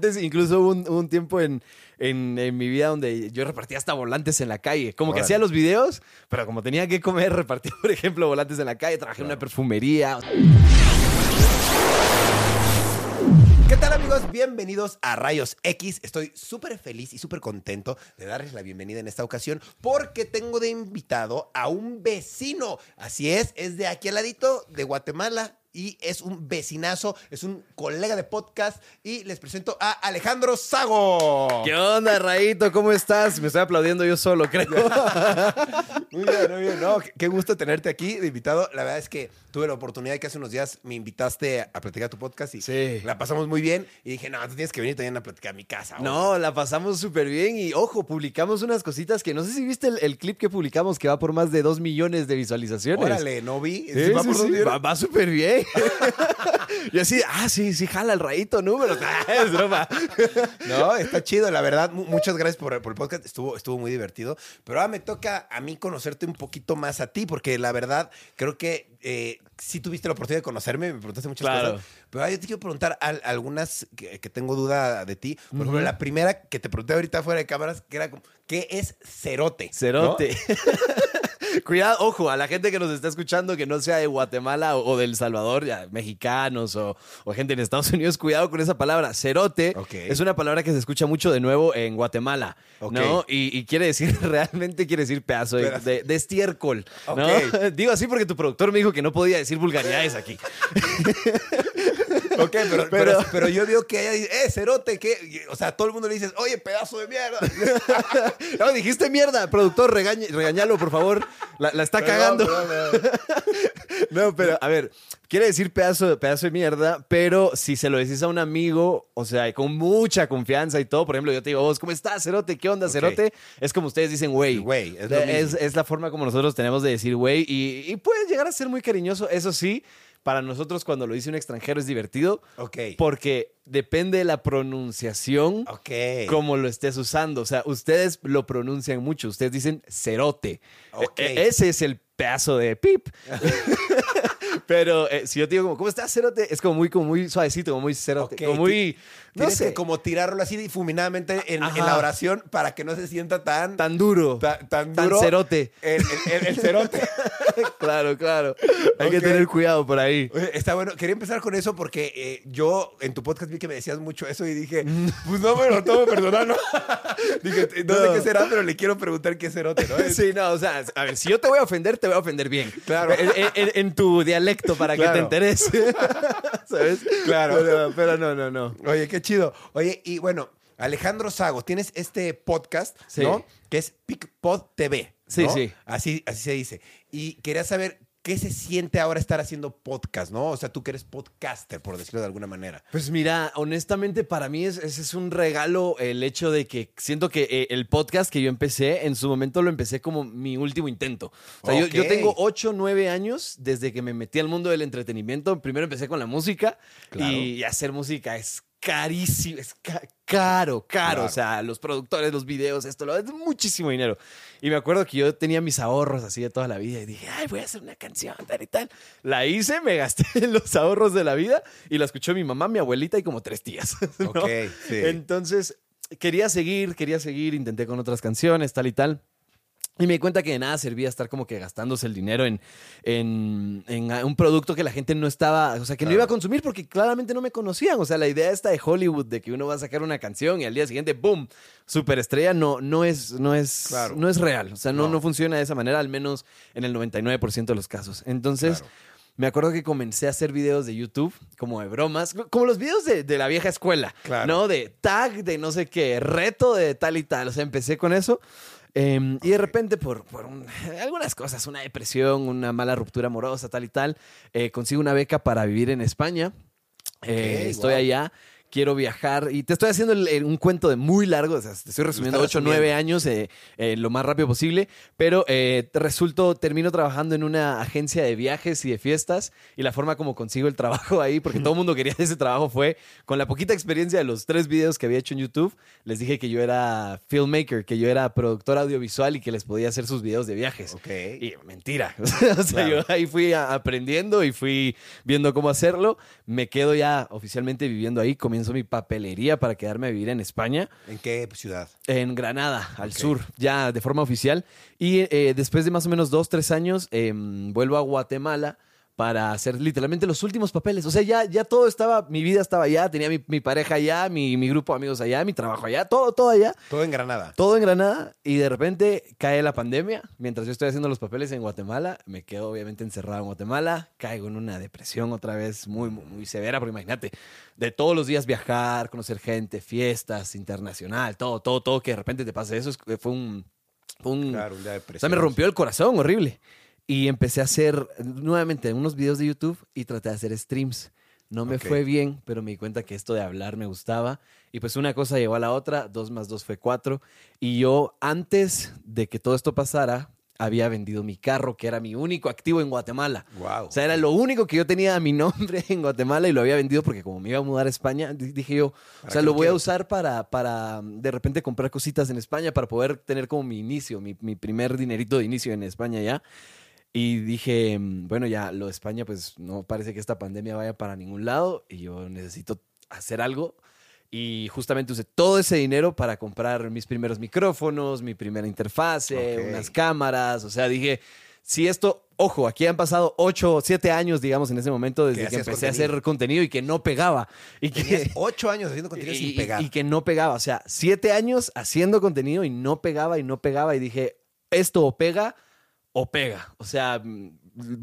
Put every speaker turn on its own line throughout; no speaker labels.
volantes. Incluso hubo un, tiempo en, en, en mi vida donde yo repartía hasta volantes en la calle. Como que hacía los videos, pero como tenía que comer, repartía, por ejemplo, volantes en la calle. Trabajé en una perfumería.
¿Qué tal amigos? Bienvenidos a Rayos X. Estoy súper feliz y súper contento de darles la bienvenida en esta ocasión porque tengo de invitado a un vecino. Así es, es de aquí al ladito de Guatemala y es un vecinazo, es un colega de podcast y les presento a Alejandro Sago.
¿Qué onda, Raito? ¿Cómo estás? Me estoy aplaudiendo yo solo, creo.
Muy bien, muy bien. No, qué- gusto tenerte aquí de invitado. La verdad es que tuve la oportunidad de que hace unos días me invitaste a platicar tu podcast y
Sí.
la pasamos muy bien. Y dije, no, tú tienes que venir también a platicar a mi casa. ahora".
No, la pasamos súper bien y ojo, publicamos unas cositas que no sé si viste el, el clip que publicamos que va por más de dos millones de visualizaciones.
Órale, no vi.
Sí,
¿Sí va
va, va súper bien. y así, ah, sí, sí, jala el rayito número. Ah, es broma.
No, está chido, la verdad. Mu- Muchas gracias por, por el podcast. Estuvo, estuvo muy divertido. Pero ahora me toca a mí conocerte un poquito más a ti, porque la verdad creo que eh, sí tuviste la oportunidad de conocerme, me preguntaste muchas
Claro.
cosas. Pero ahora yo te quiero preguntar al- algunas que, que tengo duda de ti. Por ejemplo, la primera que te pregunté ahorita fuera de cámaras, que era como, ¿qué es cerote?
Cerote. Cuidado, ojo, a la gente que nos está escuchando que no sea de Guatemala o, o del Salvador, ya, mexicanos o, o gente en Estados Unidos, cuidado con esa palabra. Cerote es una palabra que se escucha mucho de nuevo en Guatemala. ¿no? Y, y quiere decir, realmente quiere decir pedazo de,
Pedazo.
de- de estiércol. Digo así porque tu productor me dijo que no podía decir vulgaridades aquí.
Ok, pero, pero,
Pero-
pero yo digo que ella dice, ¡eh, cerote! ¿qué? Y, O sea, todo el mundo le dice, oye, pedazo de mierda.
No, dijiste mierda, productor, regañe- regañalo, por favor. La, la está cagando. No, pero a ver, quiere decir pedazo, pedazo de mierda, pero si se lo decís a un amigo, o sea, con mucha confianza y todo, por ejemplo, yo te digo, vos, ¿cómo estás, Cerote? ¿Qué onda. Cerote? Es como ustedes dicen, güey.
Güey, es
es, es la forma como nosotros tenemos de decir, güey, y, y puede llegar a ser muy cariñoso, eso sí. Para nosotros, cuando lo dice un extranjero, es divertido.
Ok.
Porque depende de la pronunciación
Ok.
como lo estés usando. O sea, ustedes lo pronuncian mucho. Ustedes dicen cerote.
Ok.
E- e- ese es el pedazo de pip. Pero eh, si yo te digo como, ¿cómo estás, cerote? Es como muy, como muy suavecito, como muy cerote. Como muy, no
Tienes
sé,
que como tirarlo así difuminadamente en, la oración para que no se sienta tan...
tan duro.
tan, tan
tan
duro
cerote.
El, el- el- el cerote.
claro, claro. Hay que tener cuidado por ahí.
Está bueno. Quería empezar con eso porque eh, yo en tu podcast vi que me decías mucho eso y dije, pues no me lo tomo personal, ¿no? dije, no, sé
No.
qué será, pero le quiero preguntar qué es cerote, ¿no?
Sí, no, o sea, a ver, si yo te voy a ofender, te voy a ofender bien.
Claro.
En, en- en tu dialecto para que te enteres. ¿Sabes?
Claro.
Pero, pero no, no, no.
Oye, qué chido. Oye, y bueno, Alejandro Sago, tienes este podcast,
Sí.
¿no? Que es PicPod TV.
Sí,
¿no?
sí.
Así, así se dice. Y quería saber qué se siente ahora estar haciendo podcast, ¿no? O sea, tú que eres podcaster, por decirlo de alguna manera.
Pues mira, honestamente para mí es, ese es un regalo el hecho de que siento que eh, el podcast que yo empecé, en su momento lo empecé como mi último intento. O sea, yo- yo,
Ok.
tengo 8, 9 años desde que me metí al mundo del entretenimiento. Primero empecé con la música
Claro.
y hacer música es carísimo, es ca- caro, caro.
Claro.
O sea, los productores, los videos, esto, lo es muchísimo dinero. Y me acuerdo que yo tenía mis ahorros así de toda la vida y dije, ay, voy a hacer una canción, tal y tal. La hice, me gasté los ahorros de la vida y la escuchó mi mamá, mi abuelita y como tres tías. ¿no?
Ok, sí.
Entonces, quería seguir, quería seguir, intenté con otras canciones, tal y tal. Y me di cuenta que de nada servía estar como que gastándose el dinero en, en, en un producto que la gente no estaba, o sea, que no iba a consumir porque claramente no me conocían. O sea, la idea esta de Hollywood de que uno va a sacar una canción y al día siguiente, ¡boom! Superestrella, no, no, es, no, es,
Claro.
no es real. O sea, no,
No.
no funciona de esa manera, al menos en el 99% de los casos. Entonces,
Claro.
me acuerdo que comencé a hacer videos de YouTube, como de bromas, como los videos de, de la vieja escuela. ¿no? De tag, de no sé qué, reto de tal y tal. O sea, empecé con eso. Eh, Y de repente, por, por un- algunas cosas, una depresión, una mala ruptura amorosa, tal y tal, eh, consigo una beca para vivir en España. Eh, estoy
wow.
allá. Quiero viajar. Y te estoy haciendo el- el- un cuento de muy largo, o sea, te estoy resumiendo
estás
8 o 9
resumiendo.
años eh, eh, lo más rápido posible, pero eh, resulto, termino trabajando en una agencia de viajes y de fiestas y la forma como consigo el trabajo ahí, porque todo el mundo quería ese trabajo fue con la poquita experiencia de los tres videos que había hecho en YouTube, les dije que yo era filmmaker, que yo era productor audiovisual y que les podía hacer sus videos de viajes.
Ok.
Y mentira. o sea,
Claro.
yo ahí fui aprendiendo y fui viendo cómo hacerlo. Me quedo ya oficialmente viviendo ahí, comienzo comienzo mi papelería para quedarme a vivir en España,
¿En qué ciudad?
en Granada, al sur, ya de forma oficial. Y eh, después de más o menos dos, tres años, em, vuelvo a Guatemala para hacer literalmente los últimos papeles. O sea, ya, ya todo estaba, mi vida estaba allá, tenía mi, mi pareja allá, mi, mi grupo de amigos allá, mi trabajo allá, todo, todo allá.
Todo en Granada.
Todo en Granada y de repente cae la pandemia. Mientras yo estoy haciendo los papeles en Guatemala, me quedo obviamente encerrado en Guatemala, caigo en una depresión otra vez muy, muy, muy severa, porque imagínate, de todos los días viajar, conocer gente, fiestas, internacional, todo, todo, todo, que de repente te pase eso, es- fue un... fue un
Claro, un día de
o sea,
depresión.
me rompió el corazón, horrible. Y empecé a hacer nuevamente unos videos de YouTube y traté de hacer streams. No me
Ok.
fue bien, pero me di cuenta que esto de hablar me gustaba. Y pues una cosa llevó a la otra, dos más dos fue cuatro. Y yo, antes de que todo esto pasara, había vendido mi carro, que era mi único activo en Guatemala.
Wow.
O sea, era lo único que yo tenía a mi nombre en Guatemala y lo había vendido porque como me iba a mudar a España, di- dije yo, o
¿Para
sea, lo voy a
quiero?
usar para, para de repente comprar cositas en España, para poder tener como mi inicio, mi, mi primer dinerito de inicio en España ya. Y dije, mm, bueno, ya lo de España, pues no parece que esta pandemia vaya para ningún lado y yo necesito hacer algo. Y justamente usé todo ese dinero para comprar mis primeros micrófonos, mi primera interfase,
Ok.
unas cámaras. O sea, dije, si esto, ojo, aquí han pasado ocho o siete años, digamos, en ese momento, desde que, empecé a
contenido.
hacer contenido y que no pegaba. Y que,
ocho años haciendo contenido
y,
sin pegar.
y que no pegaba. O sea, siete años haciendo contenido y no pegaba y no pegaba. Y dije, esto pega o pega. O sea, mm,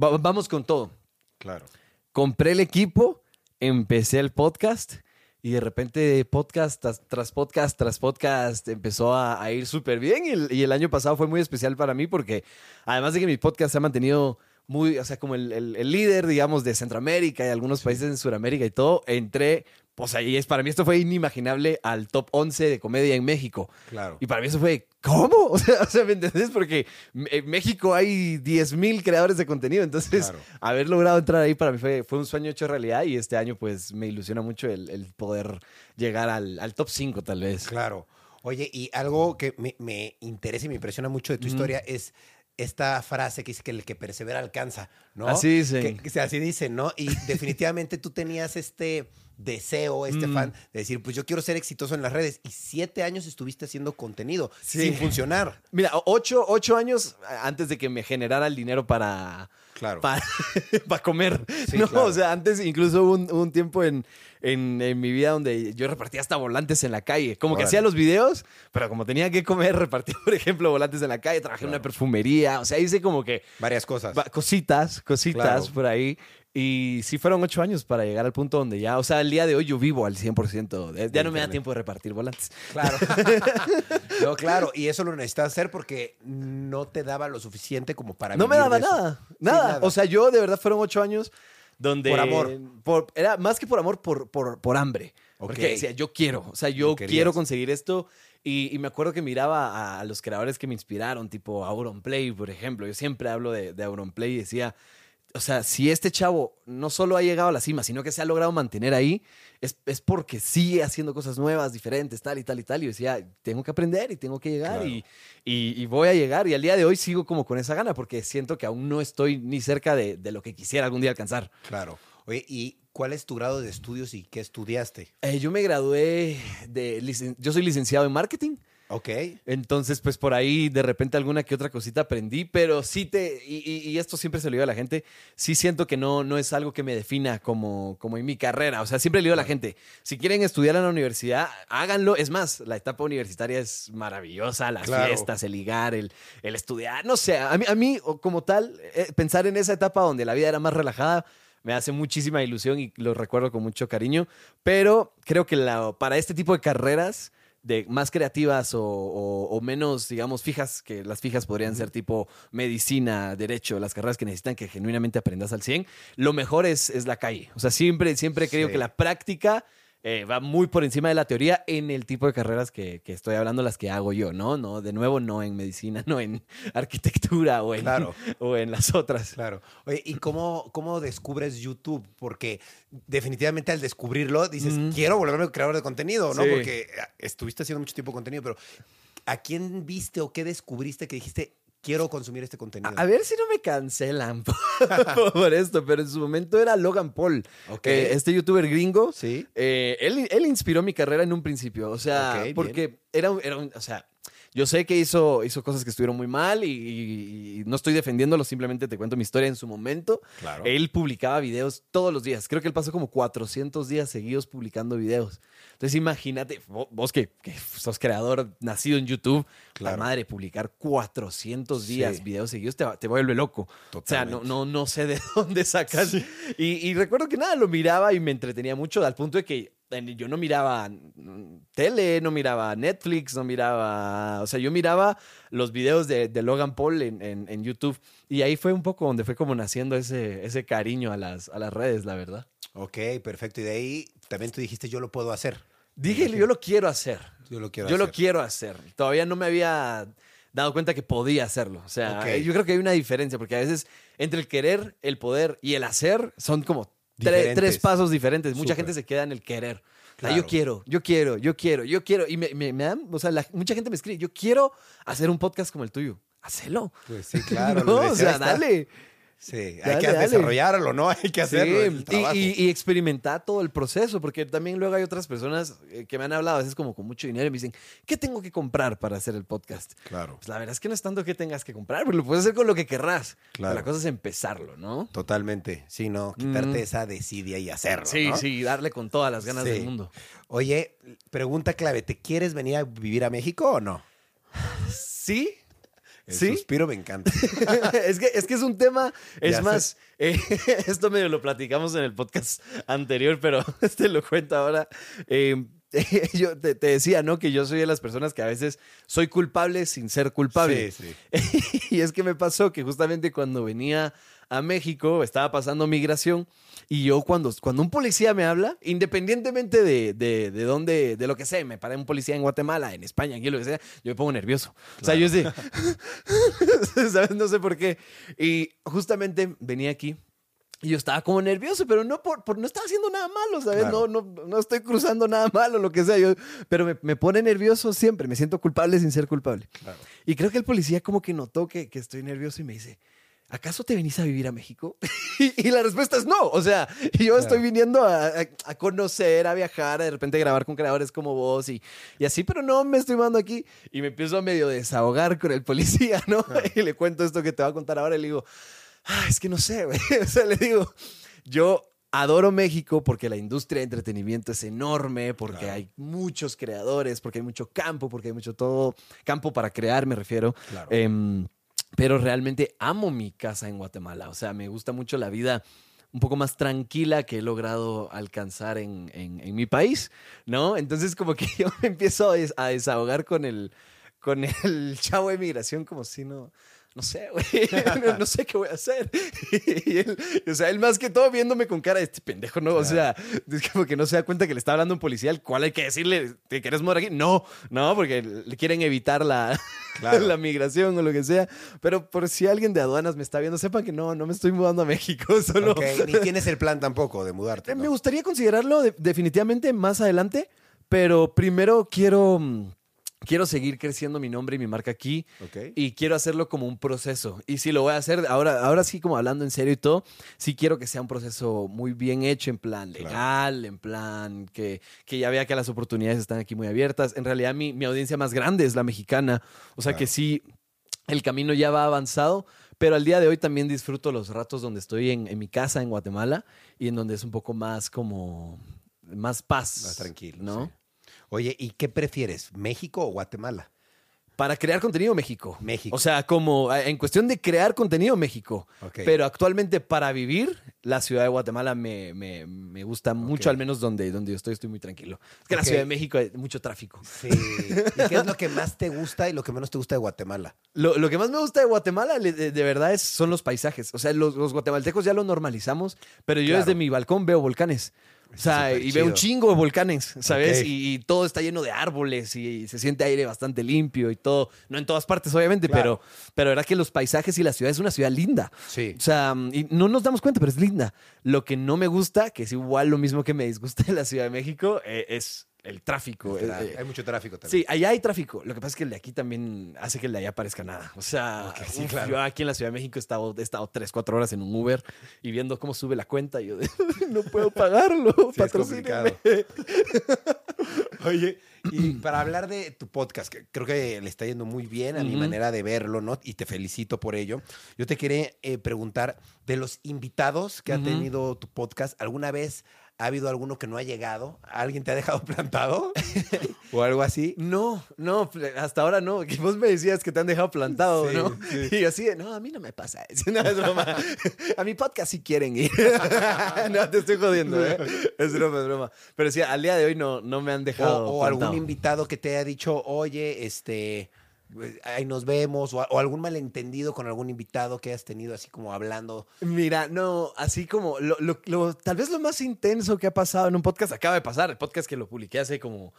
va- vamos con todo.
Claro.
Compré el equipo, empecé el podcast y de repente podcast tras, tras podcast tras podcast empezó a, a ir súper bien y el, y el año pasado fue muy especial para mí porque además de que mi podcast se ha mantenido muy, o sea, como el, el- el líder, digamos, de Centroamérica y algunos países en Sudamérica y todo, entré, pues ahí es, para mí esto fue inimaginable al top 11 de comedia en México.
Claro.
Y para mí eso fue, ¿cómo? O sea, o sea, ¿me entendés? Porque en México hay 10.000 creadores de contenido, entonces
Claro.
haber logrado entrar ahí para mí fue, fue un sueño hecho realidad y este año pues me ilusiona mucho el, el poder llegar al, al top 5 tal vez.
Claro. Oye, y algo que me, me interesa y me impresiona mucho de tu historia es esta frase que dice que el que persevera alcanza, ¿no?
Así dicen.
Que, que- así dicen, ¿no? Y definitivamente tú tenías este deseo, este
Mm.
fan de decir, pues yo quiero ser exitoso en las redes. Y siete años estuviste haciendo contenido
Sí.
sin funcionar.
Mira, ocho, ocho años antes de que me generara el dinero para,
Claro.
para, para comer.
Sí,
¿no?
claro.
O sea, antes incluso hubo un, hubo un tiempo en, en, en mi vida donde yo repartía hasta volantes en la calle. Como que
Órale.
hacía los videos, pero como tenía que comer, repartía, por ejemplo, volantes en la calle, trabajé en una
Claro.
perfumería. O sea, hice como que
Varias cosas.
cositas, cositas
Claro.
por ahí. Y sí fueron ocho años para llegar al punto donde ya, o sea, el día de hoy yo vivo al 100%. de- Ya no me da tiempo de repartir volantes.
Claro. no, claro. Y eso lo necesitas hacer porque no te daba lo suficiente como para
No me
vivir
daba
de eso.
nada,
Sí,
nada.
nada.
O sea, yo de verdad fueron ocho años donde...
Por amor.
por- era más que por amor, por, por, por hambre.
Ok.
Porque decía, yo quiero, o sea, yo quiero conseguir esto. Y, y me acuerdo que miraba a, los creadores que me inspiraron, tipo Auronplay, por ejemplo. Yo siempre hablo de, de Auronplay y decía, o sea, si este chavo no solo ha llegado a la cima, sino que se ha logrado mantener ahí, es, es porque sigue haciendo cosas nuevas, diferentes, tal y tal y tal. Y yo decía, tengo que aprender y tengo que llegar
Claro.
y, y- y voy a llegar. Y al día de hoy sigo como con esa gana porque siento que aún no estoy ni cerca de, de lo que quisiera algún día alcanzar.
Claro. Oye, ¿y cuál es tu grado de estudios y qué estudiaste?
Eh, yo me gradué de... Yo soy licenciado en marketing.
Ok.
Entonces, pues por ahí de repente alguna que otra cosita aprendí, pero sí te, y, y- y esto siempre se lo digo a la gente, sí siento que no, no es algo que me defina como, como en mi carrera. O sea, siempre le digo a la gente, si quieren estudiar en la universidad, háganlo. Es más, la etapa universitaria es maravillosa, las
Claro.
fiestas, el ligar, el, el estudiar, no sé, a mí, a mí como tal, eh, pensar en esa etapa donde la vida era más relajada. Me hace muchísima ilusión y lo recuerdo con mucho cariño, pero creo que la- para este tipo de carreras, de más creativas o, o- o menos, digamos, fijas, que las fijas podrían ser tipo medicina, derecho, las carreras que necesitan que genuinamente aprendas al 100, lo mejor es, es la calle. O sea, siempre, siempre creo
Sí.
que la práctica eh, va muy por encima de la teoría en el tipo de carreras que, que estoy hablando, las que hago yo, ¿no? no De nuevo, no en medicina, no en arquitectura o en,
Claro.
o en las otras.
Claro. Oye, ¿y cómo, cómo descubres YouTube? Porque definitivamente al descubrirlo dices, quiero volverme creador de contenido, ¿no?
Sí.
Porque estuviste haciendo mucho tiempo contenido, pero ¿a quién viste o qué descubriste que dijiste, quiero consumir este contenido.
A, a ver si no me cancelan por esto, pero en su momento era Logan Paul, eh, este youtuber gringo.
Sí.
Eh, él, él inspiró mi carrera en un principio, o sea,
bien.
porque era, era un, o sea, yo sé que hizo, hizo cosas que estuvieron muy mal y, y- y no estoy defendiéndolo, simplemente te cuento mi historia en su momento.
Claro.
Él publicaba videos todos los días, creo que él pasó como 400 días seguidos publicando videos. Entonces imagínate, vo- vos que, que sos creador nacido en YouTube,
Claro.
la madre, publicar 400 días
Sí.
videos seguidos te, te vuelve loco. O sea, no,
Totalmente.
no, no sé de dónde sacas. Y, y recuerdo que nada, lo miraba y me entretenía mucho al punto de que yo no miraba mm, tele, no miraba Netflix, no miraba... O sea, yo miraba los videos de, de Logan Paul en, en- en YouTube y ahí fue un poco donde fue como naciendo ese, ese cariño a las, a las redes, la verdad.
Ok, perfecto. Y de ahí también tú dijiste, yo lo puedo hacer.
Dije, yo lo quiero hacer.
Yo lo quiero
yo
hacer.
lo quiero hacer. Todavía no me había dado cuenta que podía hacerlo. O sea,
Ok.
yo creo que hay una diferencia, porque a veces entre el querer, el poder y el hacer son como tre- tres pasos diferentes. Mucha
Súper.
gente se queda en el querer. O sea,
Claro.
yo quiero, yo quiero, yo quiero, yo quiero. Y me, me- me dan, o sea, la- mucha gente me escribe, yo quiero hacer un podcast como el tuyo. Hacelo.
Pues sí, claro.
No, o sea,
está.
dale.
Sí, hay que
dale.
desarrollarlo, ¿no? Hay que hacerlo.
Sí, y-
trabajo.
y, y experimentar todo el proceso, porque también luego hay otras personas eh, que me han hablado a veces como con mucho dinero y me dicen, ¿qué tengo que comprar para hacer el podcast?
Claro,
Pues la verdad es que no es tanto que tengas que comprar, pero lo puedes hacer con lo que querrás.
Claro.
La cosa es empezarlo, ¿no?
totalmente. Sí, no, quitarte
Mm.
esa desidia y hacerlo.
Sí,
¿no?
sí, darle con todas las ganas
Sí.
del mundo.
Oye, pregunta clave, ¿te quieres venir a vivir a México o no?
Sí,
El
sí.
suspiro me encanta.
es, que, es que es un tema, es
Ya
más, eh, esto medio lo platicamos en el podcast anterior, pero este lo cuento ahora. Eh, yo te, te decía, ¿no? Que yo soy de las personas que a veces soy culpable sin ser culpable.
Sí, sí.
y es que me pasó que justamente cuando venía a México estaba pasando migración y yo cuando, cuando un policía me habla, independientemente de, de, de dónde, de lo que sea, me paré un policía en Guatemala, en España, aquí lo que sea, yo me pongo nervioso. O sea, yo sé, ¿sabes? No sé por qué. Y justamente venía aquí. Y yo estaba como nervioso, pero no por, por- no estaba haciendo nada malo, ¿sabes?
Claro.
No, no, no estoy cruzando nada malo, lo que sea. Yo, pero me, me pone nervioso siempre, me siento culpable sin ser culpable.
Claro.
Y creo que el policía como que notó que, que estoy nervioso y me dice, ¿acaso te venís a vivir a México? y, y la respuesta es no. O sea, yo estoy viniendo a, a- a conocer, a viajar, a de repente grabar con creadores como vos y, y así, pero no me estoy mudando aquí. Y me empiezo a medio desahogar con el policía, ¿no? y le cuento esto que te voy a contar ahora y le digo, ah, es que no sé, güey. O sea, le digo, yo... Adoro México porque la industria de entretenimiento es enorme, porque
Claro.
hay muchos creadores, porque hay mucho campo, porque hay mucho todo campo para crear, me refiero.
Claro.
Em, pero realmente amo mi casa en Guatemala. O sea, me gusta mucho la vida un poco más tranquila que he logrado alcanzar en, en- mi país, ¿no? Entonces como que yo me empiezo a desahogar con el, con el chavo de migración como si no... No sé, güey. No, no sé qué voy a hacer. Y él, o sea, él más que todo viéndome con cara de este pendejo, ¿no? O sea, es como que no se da cuenta que le está hablando un policía al cual hay que decirle, ¿te quieres morir aquí? No, no, porque le quieren evitar la,
Claro.
la migración o lo que sea. Pero por si alguien de aduanas me está viendo, sepan que no, no me estoy mudando a México. Solo
Ok, Ni tienes el plan tampoco de mudarte.
Eh,
¿no?
me gustaría considerarlo de- definitivamente más adelante, pero primero quiero, mm, quiero seguir creciendo mi nombre y mi marca aquí.
Ok.
Y quiero hacerlo como un proceso. Y si lo voy a hacer, ahora, ahora sí, como hablando en serio y todo, sí quiero que sea un proceso muy bien hecho, en plan
Claro.
legal, en plan que, que ya vea que las oportunidades están aquí muy abiertas. En realidad, mi, mi audiencia más grande es la mexicana. O sea
Claro.
que sí, el camino ya va avanzado. Pero al día de hoy también disfruto los ratos donde estoy en, en mi casa en Guatemala y en donde es un poco más como más paz.
Más tranquilo.
¿no?
sí. Oye, ¿y qué prefieres? ¿México o Guatemala?
Para crear contenido, México.
México.
O sea, como eh, en cuestión de crear contenido, México.
Ok.
Pero actualmente para vivir, la ciudad de Guatemala me, me- me gusta mucho, al menos donde, donde yo estoy, estoy muy tranquilo. Es que en la Ciudad de México hay mucho tráfico.
Sí. ¿Y qué es lo que más te gusta y lo que menos te gusta de Guatemala?
Lo, lo que más me gusta de Guatemala, de, de verdad, es, son los paisajes. O sea, los, los guatemaltecos ya lo normalizamos, pero yo
Claro.
desde mi balcón veo volcanes. O sea, y veo un chingo de volcanes, ¿sabes? Y, y todo está lleno de árboles y, se siente aire bastante limpio y todo. No en todas partes, obviamente,
Claro.
pero, pero verdad que los paisajes y la ciudad es una ciudad linda.
Sí.
O sea, y no nos damos cuenta, pero es linda. Lo que no me gusta, que es igual lo mismo que me disgusta de la Ciudad de México, eh, es el tráfico.
Tra-
eh, eh,
Hay mucho tráfico también.
Sí, allá hay tráfico. Lo que pasa es que el de aquí también hace que el de allá parezca nada. O sea,
sí,
uf,
claro.
yo aquí en la Ciudad de México he estado, he estado tres, cuatro horas en un Uber y viendo cómo sube la cuenta. Y yo no puedo pagarlo.
Sí, es
patrocíneme".
Oye, y para hablar de tu podcast, que creo que le está yendo muy bien a mi manera de verlo, ¿no? Y te felicito por ello. Yo te quería eh, preguntar, de los invitados que ha tenido tu podcast, ¿alguna vez ha habido alguno que no ha llegado? ¿Alguien te ha dejado plantado? ¿O algo así?
No, no, hasta ahora no. Vos me decías que te han dejado plantado,
Sí,
¿no?
sí.
Y así de, no, a mí no me pasa eso. No, es broma. A mi podcast sí quieren ir. No, te estoy jodiendo, ¿eh? Es broma, es broma. Pero sí, al día de hoy no, no me han dejado
o algún
plantado.
invitado que te haya dicho, oye, este, pues, ahí nos vemos, o, o algún malentendido con algún invitado que hayas tenido así como hablando.
Mira, no, así como lo, lo- lo- tal vez lo más intenso que ha pasado en un podcast acaba de pasar. El podcast que lo publiqué hace como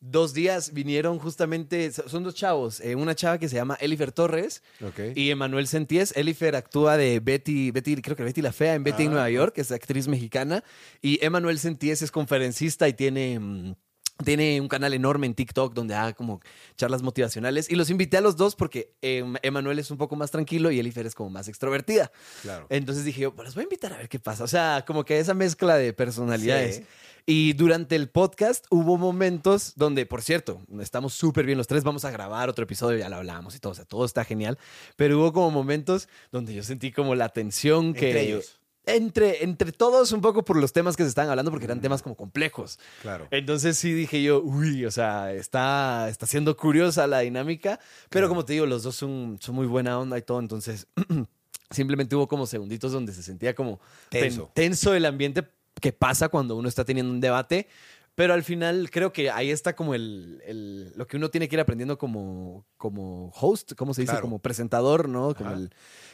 dos días vinieron justamente, so- son dos chavos, eh, una chava que se llama Elifer Torres y Emanuel Senties. Elifer actúa de Betty, Betty, creo que Betty la Fea en Betty en
Ah.
Nueva York, es actriz mexicana. Y Emanuel Senties es conferencista y tiene... tiene un canal enorme en TikTok donde haga como charlas motivacionales. Y los invité a los dos porque em, Emanuel es un poco más tranquilo y Elifer es como más extrovertida.
claro.
Entonces dije yo, pues los voy a invitar a ver qué pasa. O sea, como que esa mezcla de personalidades.
Sí.
Y durante el podcast hubo momentos donde, por cierto, estamos súper bien los tres, vamos a grabar otro episodio, ya lo hablamos y todo, o sea, todo está genial. Pero hubo como momentos donde yo sentí como la tensión que...
Entre ellos.
Entre, entre todos, un poco por los temas que se estaban hablando, porque eran temas como complejos.
Claro.
Entonces sí dije yo, uy, o sea, está, está siendo curiosa la dinámica, pero
Claro.
como te digo, los dos son, son muy buena onda y todo, entonces simplemente hubo como segunditos donde se sentía como ten-
Tenso.
tenso el ambiente que pasa cuando uno está teniendo un debate, pero al final creo que ahí está como el, el- lo que uno tiene que ir aprendiendo como, como host, ¿cómo se dice?
Claro.
Como presentador, ¿no? Como